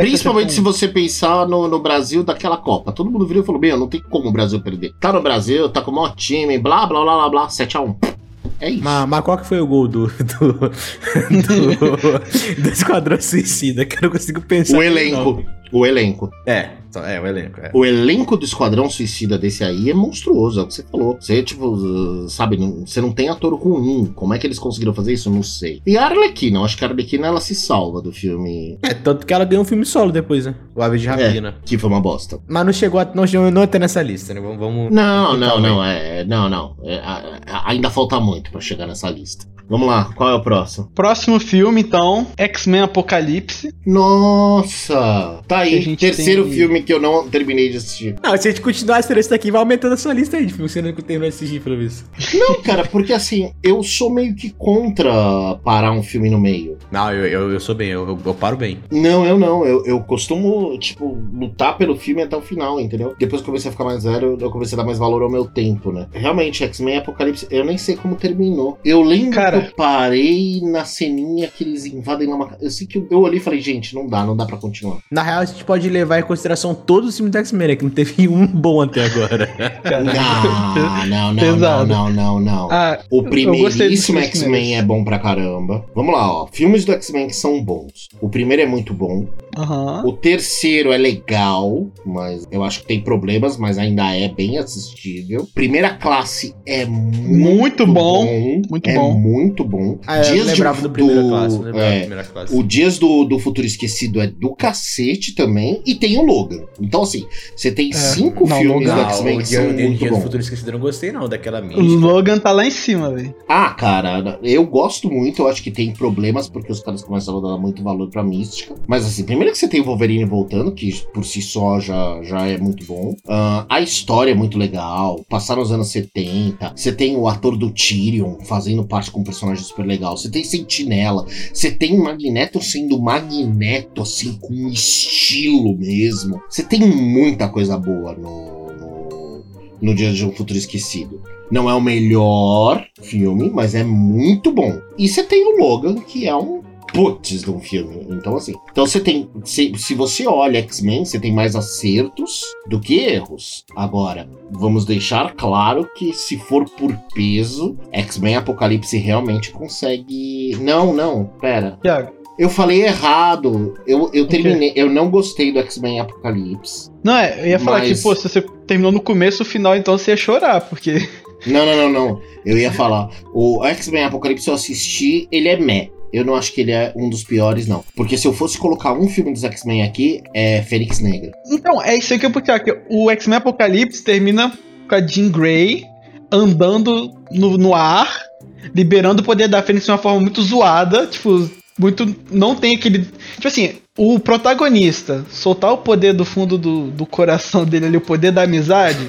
Principalmente se você pensar no, no Brasil daquela Copa. Todo mundo virou e falou: Meu, não tem como o Brasil perder. Tá no Brasil, tá com o maior time, blá blá blá blá blá, 7x1. É isso. Mas, mas qual que foi o gol do. do. do, do Esquadrão Suicida? Que eu não consigo pensar. o elenco. nome. O elenco. É, só- é, o elenco. É. O elenco do Esquadrão Suicida desse aí é monstruoso, é o que você falou. Você, tipo, sabe, não- você não tem ator ruim. Como é que eles conseguiram fazer isso? Eu não sei. E a Arlequina, eu acho que a Arlequina ela se salva do filme, É, tanto que ela ganhou um filme solo depois, né? O Ave de Rapina. que foi uma bosta. Mas não chegou a. Não, chegou- não entra nessa lista, né? Vamos. vamos Não, não, não, é, não, não. É, a- a- ainda falta muito pra chegar nessa lista. Vamos lá, qual é o próximo? Próximo filme, então, X-Men Apocalipse. Nossa! Tá aí, gente terceiro tem- filme que eu não terminei de assistir. Não, se a gente continuar essa lista aqui, vai aumentando a sua lista aí de filmes que você não terminou de assistir, pelo visto. Não, cara, porque assim, eu sou meio que contra parar um filme no meio. Não, eu, eu, eu sou bem, eu, eu, eu paro bem. Não, eu não. Eu, eu costumo, tipo, lutar pelo filme até o final, entendeu? Depois que eu comecei a ficar mais velho, eu comecei a dar mais valor ao meu tempo, né? Realmente, X-Men Apocalipse, eu nem sei como terminou. Eu lembro Cara. Eu parei na ceninha que eles invadem lá uma Eu sei que eu, olhei e falei, gente, não dá, não dá pra continuar. Na real, a gente pode levar em consideração todos os filmes do X-Men, né? Que não teve um bom até agora. Não, não, não, não, não, não, não. Ah, O primeiríssimo X-Men é bom pra caramba. Vamos lá, ó. Filmes do X-Men que são bons. O primeiro é muito bom. aham. O terceiro é legal, mas eu acho que tem problemas, mas ainda é bem assistível. Primeira classe é muito, Muito bom, muito é bom. muito bom. Ah, eu lembrava do primeira classe. Lembrava é, da primeira classe. o Dias do, do Futuro Esquecido é do cacete também. E tem o Logan. Então, assim, você tem cinco Não, filmes Logan- do X-Men o que Dia, são o Dia muito do. Futuro Esquecido eu não gostei, não, daquela O mística. Logan tá lá em cima, velho. Ah, cara, eu gosto muito, eu acho que tem problemas porque os caras começam a dar muito valor pra mística. Mas assim, primeiro que você tem o Wolverine voltando, que por si só já, já é muito bom. Ah, a história é muito legal. Passaram os anos 70. Você tem o ator do Tyrion fazendo parte com um personagem super legal. Você tem Sentinela. Você tem Magneto sendo Magneto, assim, com estilo mesmo. Você tem muita coisa boa no. no... No Dia de um Futuro Esquecido. Não é o melhor filme, mas é muito bom. E você tem o Logan, que é um putz de um filme. Então, assim. Então você tem. Se, se você olha X-Men, você tem mais acertos do que erros. Agora, vamos deixar claro que se for por peso, X-Men Apocalipse realmente consegue. Não, não, pera. Thiago. Eu falei errado. Eu, eu terminei. Eu não gostei do X-Men Apocalipse. Não, é, eu ia falar Mas- que, pô, se você terminou no começo, o final, então você ia chorar, porque. Não, não, não, não. Eu ia falar. O X-Men Apocalipse eu assisti, ele é meh. Eu não acho que ele é um dos piores, não. Porque se eu fosse colocar um filme dos X-Men aqui, é Fênix Negra. Então, é isso aí que eu puxar, que o X-Men Apocalipse termina com a Jean Grey andando no, no ar, liberando o poder da Fênix de uma forma muito zoada, tipo, muito. Não tem aquele. Tipo assim, o protagonista soltar o poder do fundo do, do coração dele ali, o poder da amizade,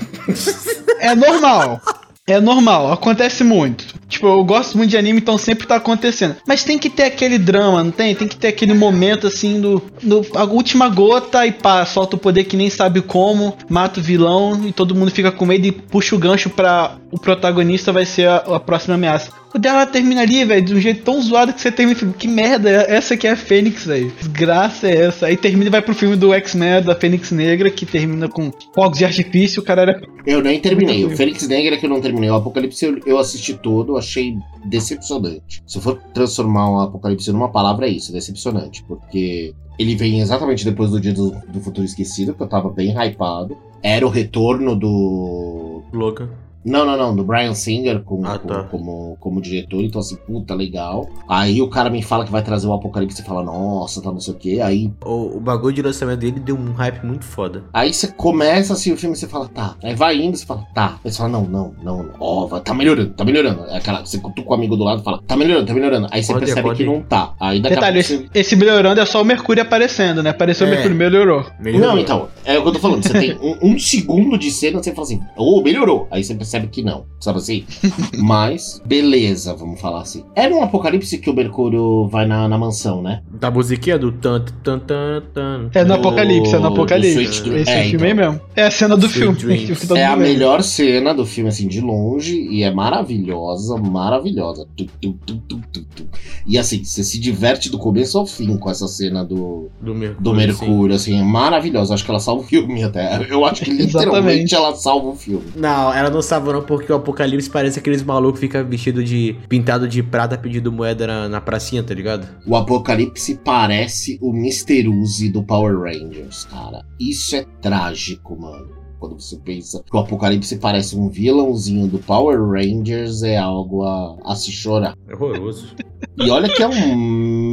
é normal. É normal, acontece muito. Tipo, eu gosto muito de anime, então sempre tá acontecendo. Mas tem que ter aquele drama, não tem? Tem que ter aquele momento assim do, do a última gota e pá, solta o poder que nem sabe como, mata o vilão e todo mundo fica com medo e puxa o gancho pra o protagonista vai ser a, a próxima ameaça. O dela termina ali, velho, de um jeito tão zoado que você termina e fica, que merda, essa aqui é a Fênix, velho. Desgraça é essa. Aí termina e vai pro filme do X-Men da Fênix Negra, que termina com fogos de artifício, o cara era Eu nem terminei. O Fênix Negra que eu não terminei. O Apocalipse eu, eu assisti todo, achei decepcionante. Se eu for transformar o Apocalipse numa palavra, é isso, decepcionante. Porque ele vem exatamente depois do Dia do, do Futuro Esquecido, que eu tava bem hypado. Era o retorno do. Louca. Não, não, não, do Brian Singer como, Ah, tá. como, como diretor, então assim, puta, legal. Aí o cara me fala que vai trazer o Apocalipse e fala, nossa, tá não sei o quê. Aí, O, o bagulho de lançamento dele deu um hype muito foda. aí você começa assim o filme e você fala, tá. Aí vai indo, você fala, tá. Aí você fala, não, não, não, não. ó, vai- tá melhorando, tá melhorando. É Aquela, você cutuca o amigo do lado e fala, tá melhorando, tá melhorando. Aí você Pode percebe pode que ir. não tá. Aí daqui Detalhe, a pouco esse, esse melhorando é só o Mercúrio aparecendo, né? Apareceu o É. Mercúrio, melhorou. você... Melhorou. Não, então, é o que eu tô falando. Você tem um, um segundo de cena, você fala assim, ô, melhorou. Aí você percebe que não, sabe assim? Mas, beleza, vamos falar assim. Era um apocalipse que o Mercúrio vai na, na mansão, né? Da musiquinha do tan tan tan tan. É no Do- Apocalipse, é no Apocalipse. Esse é, filme aí então. mesmo. É a cena do Sweet filme. Dreams. É a melhor cena do filme, assim, de longe, e é maravilhosa, maravilhosa. Tu, tu, tu, tu, tu, tu. E assim, você se diverte do começo ao fim com essa cena do, Do Mercúrio. do Mercúrio, assim, é maravilhosa. Acho que ela salva o filme até. Eu acho que literalmente ela salva o filme. Não, ela não salva gostava não, porque o Apocalipse parece aqueles malucos que ficam vestido de... Pintado de prata pedindo moeda na, na pracinha, tá ligado? O Apocalipse parece o Mr. Uzi do Power Rangers, cara. Isso é trágico, mano. Quando você pensa que o Apocalipse parece um vilãozinho do Power Rangers, é algo a, a se chorar. É horroroso. E olha que é um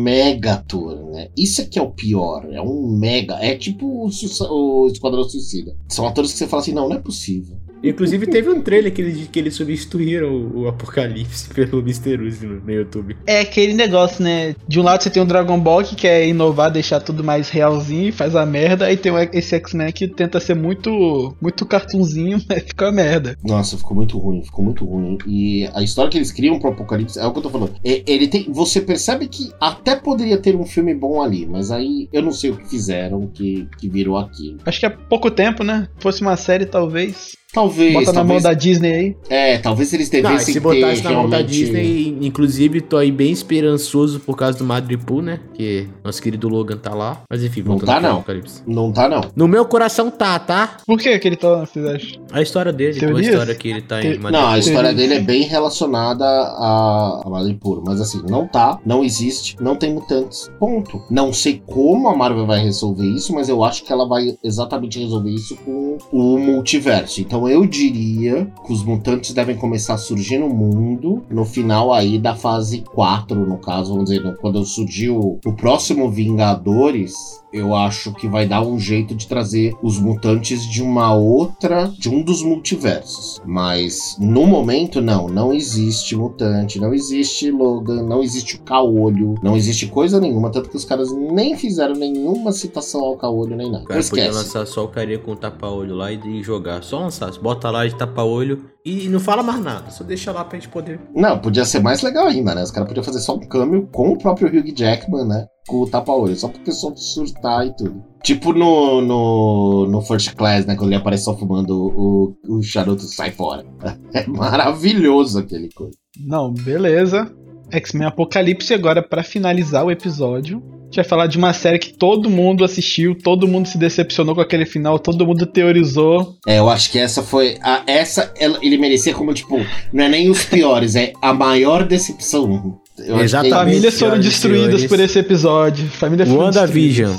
mega ator, né? Isso é que é o pior. É um mega. É tipo o, o Esquadrão Suicida. São atores que você fala assim: não, não é possível. Inclusive teve um trailer que eles, que eles substituíram o, o Apocalipse pelo Mr. Uzi no, no YouTube. É aquele negócio, né? De um lado você tem o Dragon Ball que quer inovar, deixar tudo mais realzinho e faz a merda. Aí tem o- esse X-Men que tenta ser muito muito cartunzinho, mas fica a merda. Nossa, ficou muito ruim, ficou muito ruim. E a história que eles criam pro Apocalipse é o que eu tô falando. É, ele tem. Você percebe que até poderia ter um filme bom ali, mas aí eu não sei o que fizeram que, que virou aquilo. Acho que é pouco tempo, né? Fosse uma série, talvez. Talvez. Bota na mão talvez da Disney aí. É, talvez eles Não, devessem se ter botasse na mão da Disney, inclusive tô aí bem esperançoso por causa do Madripoor, né? Que nosso querido Logan tá lá. Mas enfim, Não tá, não. Apocalipse. Não tá, não. No meu coração tá, tá? Por que que ele tá lá, vocês acham? A história dele, Teorias? história que ele tá Te- em Não, a história Sim, dele é bem relacionada a, a Madripoor, mas assim, não tá, não existe, não tem mutantes. Ponto. Não sei como a Marvel vai resolver isso, mas eu acho que ela vai exatamente resolver isso com o multiverso. Então eu diria que os mutantes devem começar a surgir no mundo no final aí da fase 4, no caso, vamos dizer, quando surgiu o próximo Vingadores, eu acho que vai dar um jeito de trazer os mutantes de uma outra, de um dos multiversos. Mas no momento, não, não existe mutante, não existe Logan, não existe o Caolho, não existe coisa nenhuma, tanto que os caras nem fizeram nenhuma citação ao Caolho nem nada. Cara podia Esquece. lançar só o carinha com tapa-olho lá e, e jogar. Só lançar. Bota lá de tapa-olho e não fala mais nada. Só deixa lá pra gente poder. Não, podia ser mais legal ainda, né? Os caras podiam fazer só um cameo com o próprio Hugh Jackman, né? Com o tapa-olho, só pro pessoal surtar e tudo. Tipo no, no, no First Class, né? Quando ele aparece só fumando o, o charuto sai fora. É maravilhoso aquele coisa. Não, beleza. X-Men Apocalipse agora pra finalizar o episódio. A gente vai falar de uma série que todo mundo assistiu, todo mundo se decepcionou com aquele final, todo mundo teorizou. É, eu acho que essa foi. A, essa ela- ele merecia como, tipo, não é nem os piores, é a maior decepção. Eu Exatamente. Famílias foram destruídas por esse episódio. Família WandaVision.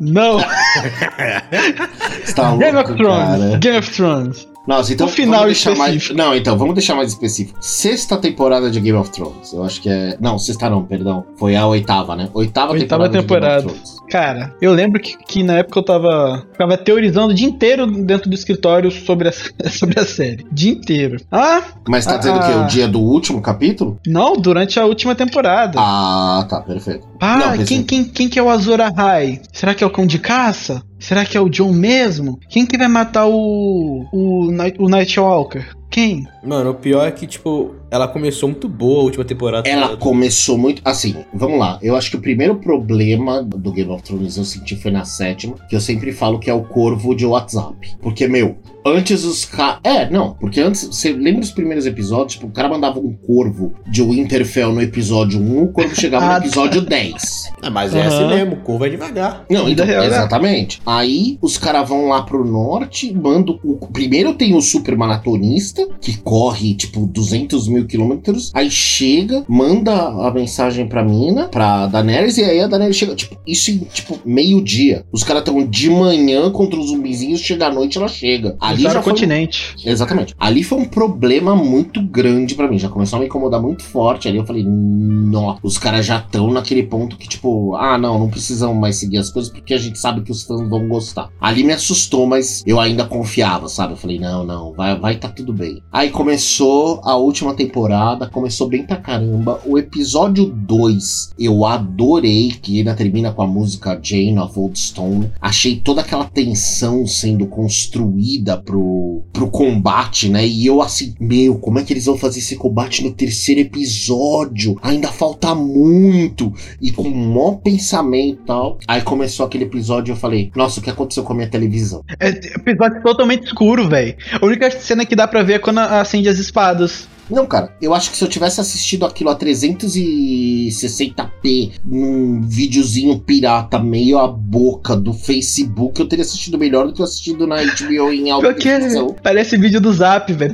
Não, Você tá Game of Thrones. cara. Game of Thrones. Nossa, então O final deixar mais. específico. Não, então, vamos deixar mais específico. Sexta temporada de Game of Thrones. Eu acho que é. Não, sexta não, perdão. Foi a oitava, né? Oitava, Oitava temporada. temporada. Cara, eu lembro que, que na época eu tava, tava teorizando o dia inteiro dentro do escritório sobre a, sobre a série. Dia inteiro. Ah, Mas tá dizendo Ah. que é o dia do último capítulo? não, durante a última temporada. Ah, tá, perfeito. Ah, Não, quem, quem, quem que é o Azor Ahai? Será que é o cão de caça? Será que é o John mesmo? Quem que vai matar o. o, Night, o Nightwalker? Quem? Mano, o pior é que, tipo, ela começou muito boa a última temporada. Ela começou muito. Assim, vamos lá. Eu acho que o primeiro problema do Game of Thrones eu senti foi na sétima, que eu sempre falo que é o corvo de WhatsApp. Porque, meu, antes os caras. É, não, porque antes. Você lembra os primeiros episódios? Tipo, o cara mandava um corvo de Winterfell no episódio 1, o corvo chegava no Ah, episódio 10. Ah, mas é Aham. assim mesmo, o corvo é devagar. Não, então, real, né? exatamente. Aí os caras vão lá pro norte, mandam. O, primeiro tem o super maratonista, que corre tipo 200 mil quilômetros. Aí chega, manda a mensagem pra mina, pra Daenerys, e aí a Daenerys chega. Tipo, isso em tipo meio-dia. Os caras estão de manhã contra os zumbizinhos, chega à noite ela chega. Ali Para já foi um- continente. Exatamente. Ali foi um problema muito grande pra mim. Já começou a me incomodar muito forte. Ali eu falei, nossa, os caras já estão naquele ponto que, tipo, ah, não, não precisam mais seguir as coisas porque a gente sabe que os fãs vão gostar. Ali me assustou, mas eu ainda confiava, sabe? Eu falei, não, não, vai, vai tá tudo bem. Aí começou a última temporada, começou bem pra caramba. O episódio 2 eu adorei, que ainda termina com a música Jane of Old Stone. Achei toda aquela tensão sendo construída pro, pro combate, né? E eu assim, meu, como é que eles vão fazer esse combate no terceiro episódio? Ainda falta muito. E com um maior pensamento e tal. Aí começou aquele episódio e eu falei, nossa, o que aconteceu com a minha televisão? É episódio totalmente escuro, velho. A única cena que dá pra ver é quando acende as espadas. Não, cara, eu acho que se eu tivesse assistido aquilo a 360p num videozinho pirata meio a boca do Facebook, eu teria assistido melhor do que eu assistido na HBO em alta definição. parece vídeo do Zap, velho.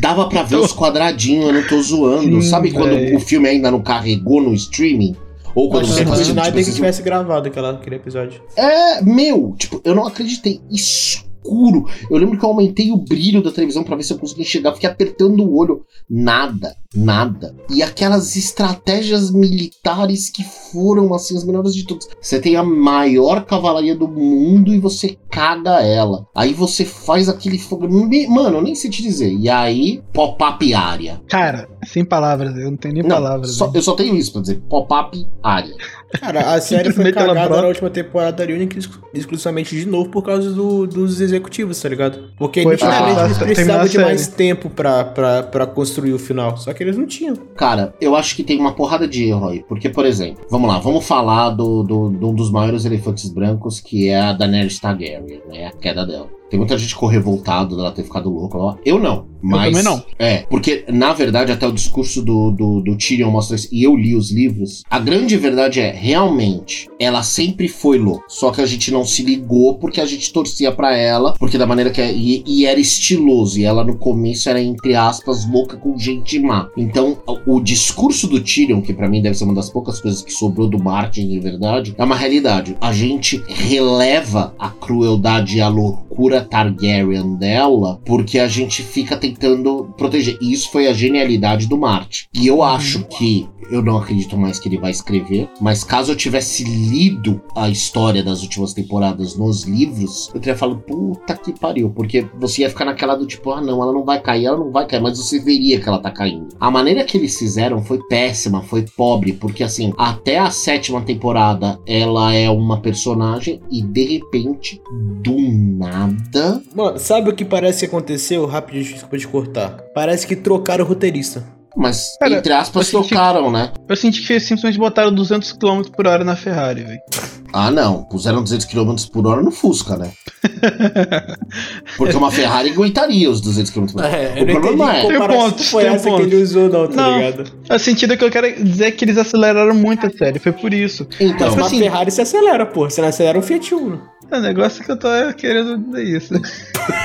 Dava pra ver os quadradinhos, eu não tô zoando. Sim, Sabe quando véi. o filme ainda não carregou no streaming? Ou quando você que tá Snyder tipo, que tivesse gravado aquela, aquele episódio. É, meu, tipo, eu não acreditei. Escuro. Eu lembro que eu aumentei o brilho da televisão pra ver se eu conseguia enxergar. Fiquei apertando o olho. Nada, nada. E aquelas estratégias militares que foram, assim, as melhores de todas. Você tem a maior cavalaria do mundo e você caga ela. Aí você faz aquele fogo. Mano, eu nem sei te dizer. E aí, pop-up área. Cara, sem palavras, eu não tenho nem Não, palavras. só- eu só tenho isso pra dizer. Pop-up área. Cara, a série foi cagada na última temporada única e exclu- exclusivamente de novo por causa do- dos executivos, tá ligado? Porque Foi nitidamente terminar- eles precisavam de mais tempo pra, pra, pra construir o final. Só que eles não tinham. Cara, eu acho que tem uma porrada de erro aí. Porque, por exemplo, vamos lá, vamos falar do, do, de um dos maiores elefantes brancos, que é a Daenerys Targaryen, né? A queda dela. Tem muita gente que ficou revoltado dela ter ficado louca lá. Eu não. Mas, também não. É, porque, na verdade, até o discurso do, do, do Tyrion mostra isso, e eu li os livros, a grande verdade é, realmente, ela sempre foi louca. Só que a gente não se ligou porque a gente torcia pra ela, porque da maneira que é. E, e era estiloso, e ela no começo era, entre aspas, louca com gente má. Então, o, discurso do Tyrion, que pra mim deve ser uma das poucas coisas que sobrou do Martin de verdade, é uma realidade. A gente releva a crueldade e a loucura Targaryen dela, porque a gente fica tentando proteger. E isso foi a genialidade do Martin. E eu acho que eu não acredito mais que ele vai escrever, mas caso eu tivesse lido a história das últimas temporadas nos livros, eu teria falado, puta que pariu, porque você ia ficar naquela do tipo, ah não, ela não vai cair, ela não vai cair, mas você veria que ela tá caindo. A maneira que eles fizeram foi péssima, foi pobre, porque assim, até a sétima temporada ela é uma personagem e de repente, do nada, Mano, sabe o que parece que aconteceu? Rapidinho, desculpa te cortar. Parece que trocaram o roteirista. Mas Cara, entre aspas eu senti- tocaram, né? Eu senti que eles simplesmente botaram 200 km por hora na Ferrari, velho. Ah, não. Puseram 200 km por hora no Fusca, né? Porque uma Ferrari aguentaria os 200 km por hora. É, o problema é. Tem um comparação ponto, foi tem essa ponto. que ele usou, não, tá Não. ligado? O sentido que eu quero dizer é que eles aceleraram muito a série, foi por isso. Então, Mas uma assim- Ferrari se acelera, pô. Você não acelera um Fiat Uno. O negócio que eu tô querendo dizer isso.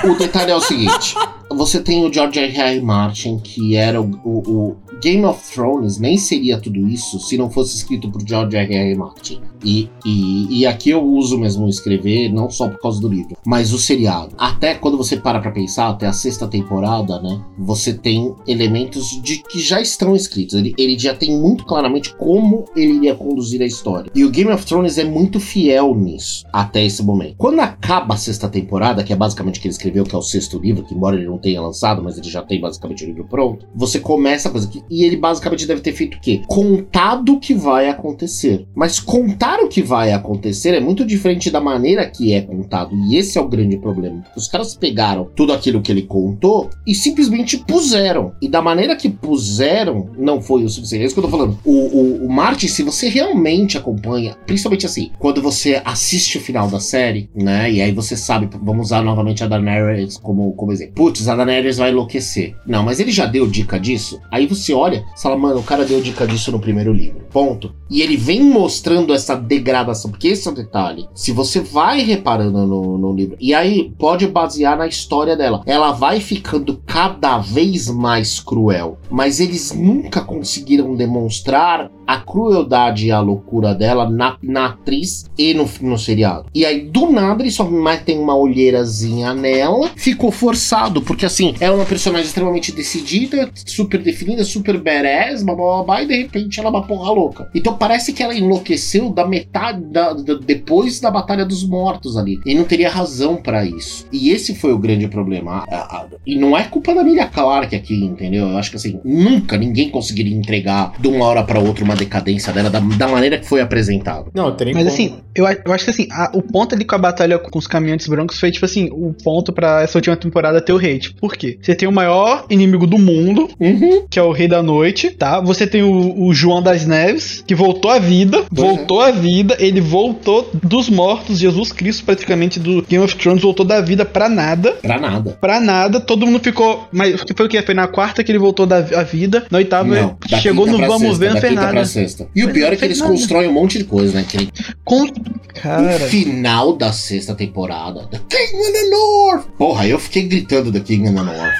o detalhe é o seguinte: você tem o George R. R. Martin, que era o- o Game of Thrones, nem seria tudo isso se não fosse escrito por George R. R. Martin. E, e, e aqui eu uso mesmo escrever, não só por causa do livro, mas o seriado. Até quando você para pra pensar, até a sexta temporada, né? Você tem elementos de que já estão escritos. Ele, ele já tem muito claramente como ele iria conduzir a história. E o Game of Thrones é muito fiel nisso, até esse momento. Quando acaba a sexta temporada, que é basicamente o que ele escreveu, que é o sexto livro, que embora ele não tenha lançado, mas ele já tem basicamente o livro pronto, você começa a coisa que. E ele basicamente deve ter feito o quê? Contado o que vai acontecer. Mas contar o que vai acontecer é muito diferente da maneira que é contado. E esse é o grande problema. Os caras pegaram tudo aquilo que ele contou e simplesmente puseram. E da maneira que puseram, não foi o suficiente. É isso que eu tô falando. O, o, o Martin, se você realmente acompanha, principalmente assim, quando você assiste o final da série, né? E aí você sabe, vamos usar novamente a Daenerys como, como exemplo. Putz, a Daenerys vai enlouquecer. Não, mas ele já deu dica disso. Aí você olha e fala, mano, o cara deu dica disso no primeiro livro. Ponto. E ele vem mostrando essa degradação, porque esse é o detalhe. Se você vai reparando no, no livro, e aí pode basear na história dela, ela vai ficando cada vez mais cruel. Mas eles nunca conseguiram demonstrar a crueldade e a loucura dela na, na atriz e no, no seriado. E aí, do nada, eles só metem uma olheirazinha nela. Ficou forçado, porque assim, é uma personagem extremamente decidida, super definida, super badass, blá, blá, blá, blá, e de repente ela é uma porra louca. Então parece que ela enlouqueceu da metade, da, da- depois da Batalha dos Mortos ali. E não teria razão pra isso. E esse foi o grande problema. A- a- e não é culpa da Emilia Clarke aqui, entendeu? Eu acho que assim, nunca ninguém conseguiria entregar de uma hora pra outra uma decadência dela da, da maneira que foi apresentado. Não, tem Mas como. assim, eu, eu acho que assim, a- o ponto ali com a batalha com os caminhantes brancos foi, tipo assim, o ponto pra essa última temporada ter o hate. Por quê? Você tem o maior inimigo do mundo, Uhum. que é o rei da Noite, tá? Você tem o, o João das Neves, que voltou à vida, Pois voltou à vida, ele voltou dos mortos, Jesus Cristo praticamente do Game of Thrones voltou da vida pra nada. Pra nada. Pra nada, todo mundo ficou. Mas foi o que? Foi na quarta que ele voltou da à vida. Na oitava, Não, chegou no Vamos sexta, Ver, não fez nada. E o pior é que eles nada. constroem um monte de coisa, né? Que ele- Com... O Cara. final da sexta temporada. The King in the North! Porra, eu fiquei gritando The King in the North.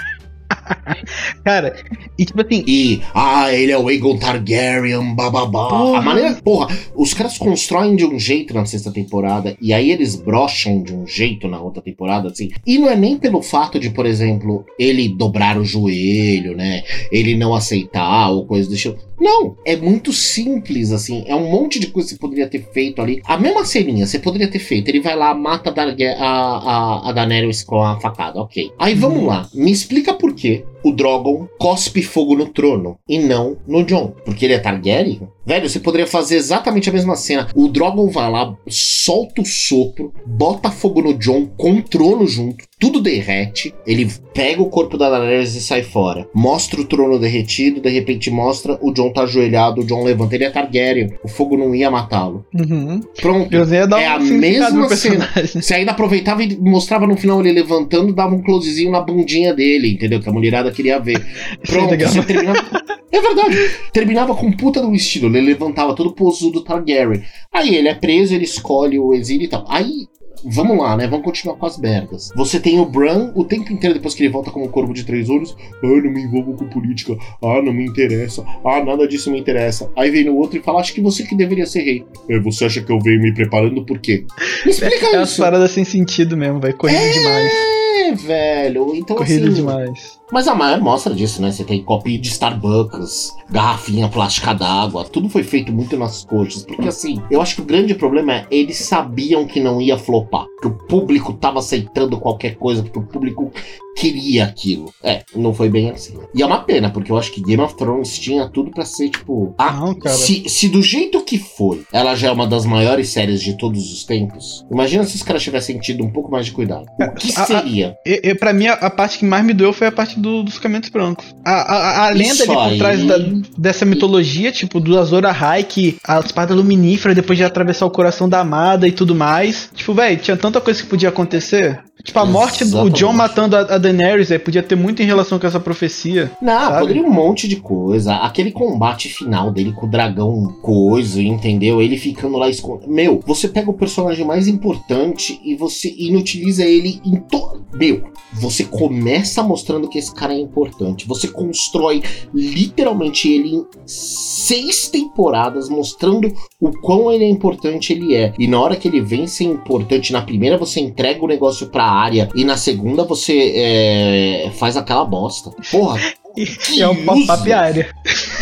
Cara, e tipo assim, E, ah, ele é o Aegon Targaryen, bababá. Porra. A maneira. Porra, os caras constroem de um jeito na sexta temporada e aí eles brocham de um jeito na outra temporada, assim. E não é nem pelo fato de, por exemplo, ele dobrar o joelho, né? Ele não aceitar ou coisa do tipo. Não, é muito simples, assim. É um monte de coisa que você poderia ter feito ali. A mesma ceninha você poderia ter feito. Ele vai lá, mata a, Darga- a, a, a Daenerys com a facada, ok. Aí vamos lá, me explica por que o Drogon cospe fogo no trono e não no Jon. Porque ele é Targaryen? Velho, você poderia fazer exatamente a mesma cena. O Drogon vai lá, solta o sopro, bota fogo no Jon com o trono junto, tudo derrete. Ele pega o corpo da Daenerys e sai fora. Mostra o trono derretido, de repente mostra o Jon tá ajoelhado, o Jon levanta. Ele é Targaryen. O fogo não ia matá-lo. uhum. Pronto. É a mesma personagem. Você ainda aproveitava e mostrava no final ele levantando, dava um closezinho na bundinha dele, entendeu? Que a mulherada queria ver. Pronto, legal. você terminava. É verdade. Terminava com puta do estilo. Ele levantava todo posudo Targaryen. Aí ele é preso, ele escolhe o exílio e tal. Aí. Vamos lá, né? Vamos continuar com as merdas. Você tem o Bran o tempo inteiro depois que ele volta como um corvo de três olhos. Ah, não me envolvo com política. Ah, não me interessa. Ah, nada disso me interessa. Aí vem no outro e fala: Acho que você que deveria ser rei. É, você acha que eu venho me preparando por quê? Me explica É isso. paradas sem sentido mesmo, vai. Corrido demais. É, velho. Então, Corrido assim, demais. Mas a maior mostra disso, né? Você tem copinho de Starbucks, garrafinha plástica d'água, tudo foi feito muito nas coxas. Porque assim, eu acho que o grande problema é eles sabiam que não ia flopar. Que o público tava aceitando qualquer coisa, porque o público queria aquilo. É, não foi bem assim. E é uma pena, porque eu acho que Game of Thrones tinha tudo pra ser, tipo. Ah, Não, cara. se, se do jeito que foi, ela já é uma das maiores séries de todos os tempos, imagina se os caras tivessem tido um pouco mais de cuidado. O que A- a- seria? E, e, pra mim, a, a parte que mais me doeu foi a parte do- dos caminhos brancos. A, a, a- lenda Isso ali por aí. trás da- dessa mitologia, tipo, do Azor Ahai, que a espada luminífera depois de atravessar o coração da amada e tudo mais. Tipo, velho, tinha tanta coisa que podia acontecer. Tipo, a morte do Exatamente. John matando a, a Daenerys, véio, podia ter muito em relação com essa profecia. Não, sabe? poderia um monte de coisa. Aquele combate final dele com o dragão coisa, entendeu? Ele ficando lá escondido. Meu, você pega o personagem mais importante e você inutiliza ele em todo. Meu, você começa mostrando que esse cara é importante. Você constrói literalmente ele em seis temporadas, mostrando o quão ele é importante ele é. E na hora que ele vem ser importante, na primeira você entrega o negócio pra área e na segunda você é, faz aquela bosta. Porra, Que é um pop-up área.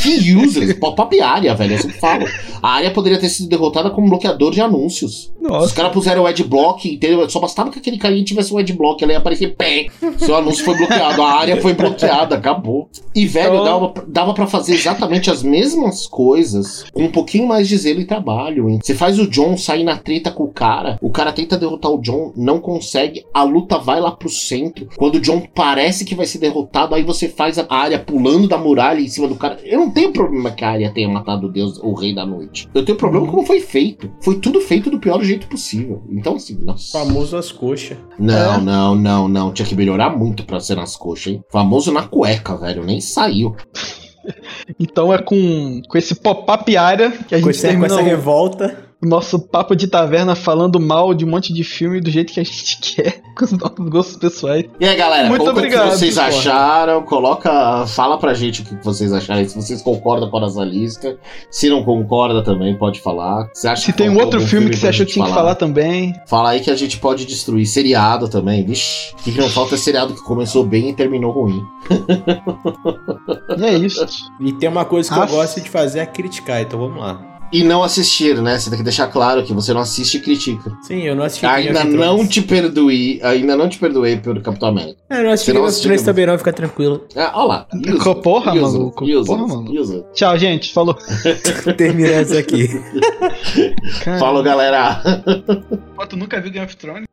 que user, pop-up área, velho. Eu sempre falo. A área poderia ter sido derrotada como bloqueador de anúncios. Os Nossa. caras puseram o adblock, entendeu? Só bastava que aquele carinha tivesse o adblock, ela ia aparecer pé. Seu anúncio foi bloqueado, a área foi bloqueada, acabou. E, velho, Então- dava, dava pra fazer exatamente as mesmas coisas com um pouquinho mais de zelo e trabalho. hein? Você faz o John sair na treta com o cara, o cara tenta derrotar o John, não consegue, a luta vai lá pro centro. Quando o John parece que vai ser derrotado, aí você faz a área pulando da muralha em cima do cara. Eu não tenho problema que a área tenha matado o Deus, o Rei da Noite. Eu tenho problema como foi feito. Foi tudo feito do pior jeito possível. Então, assim, nossa. Famoso as coxas. Não, É. não, não, não. Tinha que melhorar muito pra ser nas coxas, hein? Famoso na cueca, velho. Nem saiu. Então é com, com esse pop-up área que a Com, gente essa, com termina essa o- revolta. Nosso papo de taverna falando mal de um monte de filme do jeito que a gente quer, com os nossos gostos pessoais. E aí, galera, Muito obrigado, o que vocês porra. acharam. Coloca. Fala pra gente o que vocês acharam. Se vocês concordam com a nossa lista. Se não concorda também, pode falar. Você acha Se tem um outro filme que você achou que tinha que falar também. Fala aí que a gente pode destruir. Seriado também. Vixe. O que, que não falta é seriado que começou bem e terminou ruim. E é isso. E tem uma coisa que Nossa. eu gosto de fazer é criticar, então vamos lá. E não assistir, né? Você tem que deixar claro que você não assiste e critica. Sim, eu não assisti Ainda Game of não te perdoei. Ainda não te perdoei pelo Capitão América. É, eu não assisti Você não Game of Thrones Game of- também não, fica tranquilo. Ah, olha lá. Porra, User, maluco. user, Porra, maluco. Tchau, gente. Falou. Terminando isso aqui. Falou, galera. Pô, tu nunca viu Game of Thrones?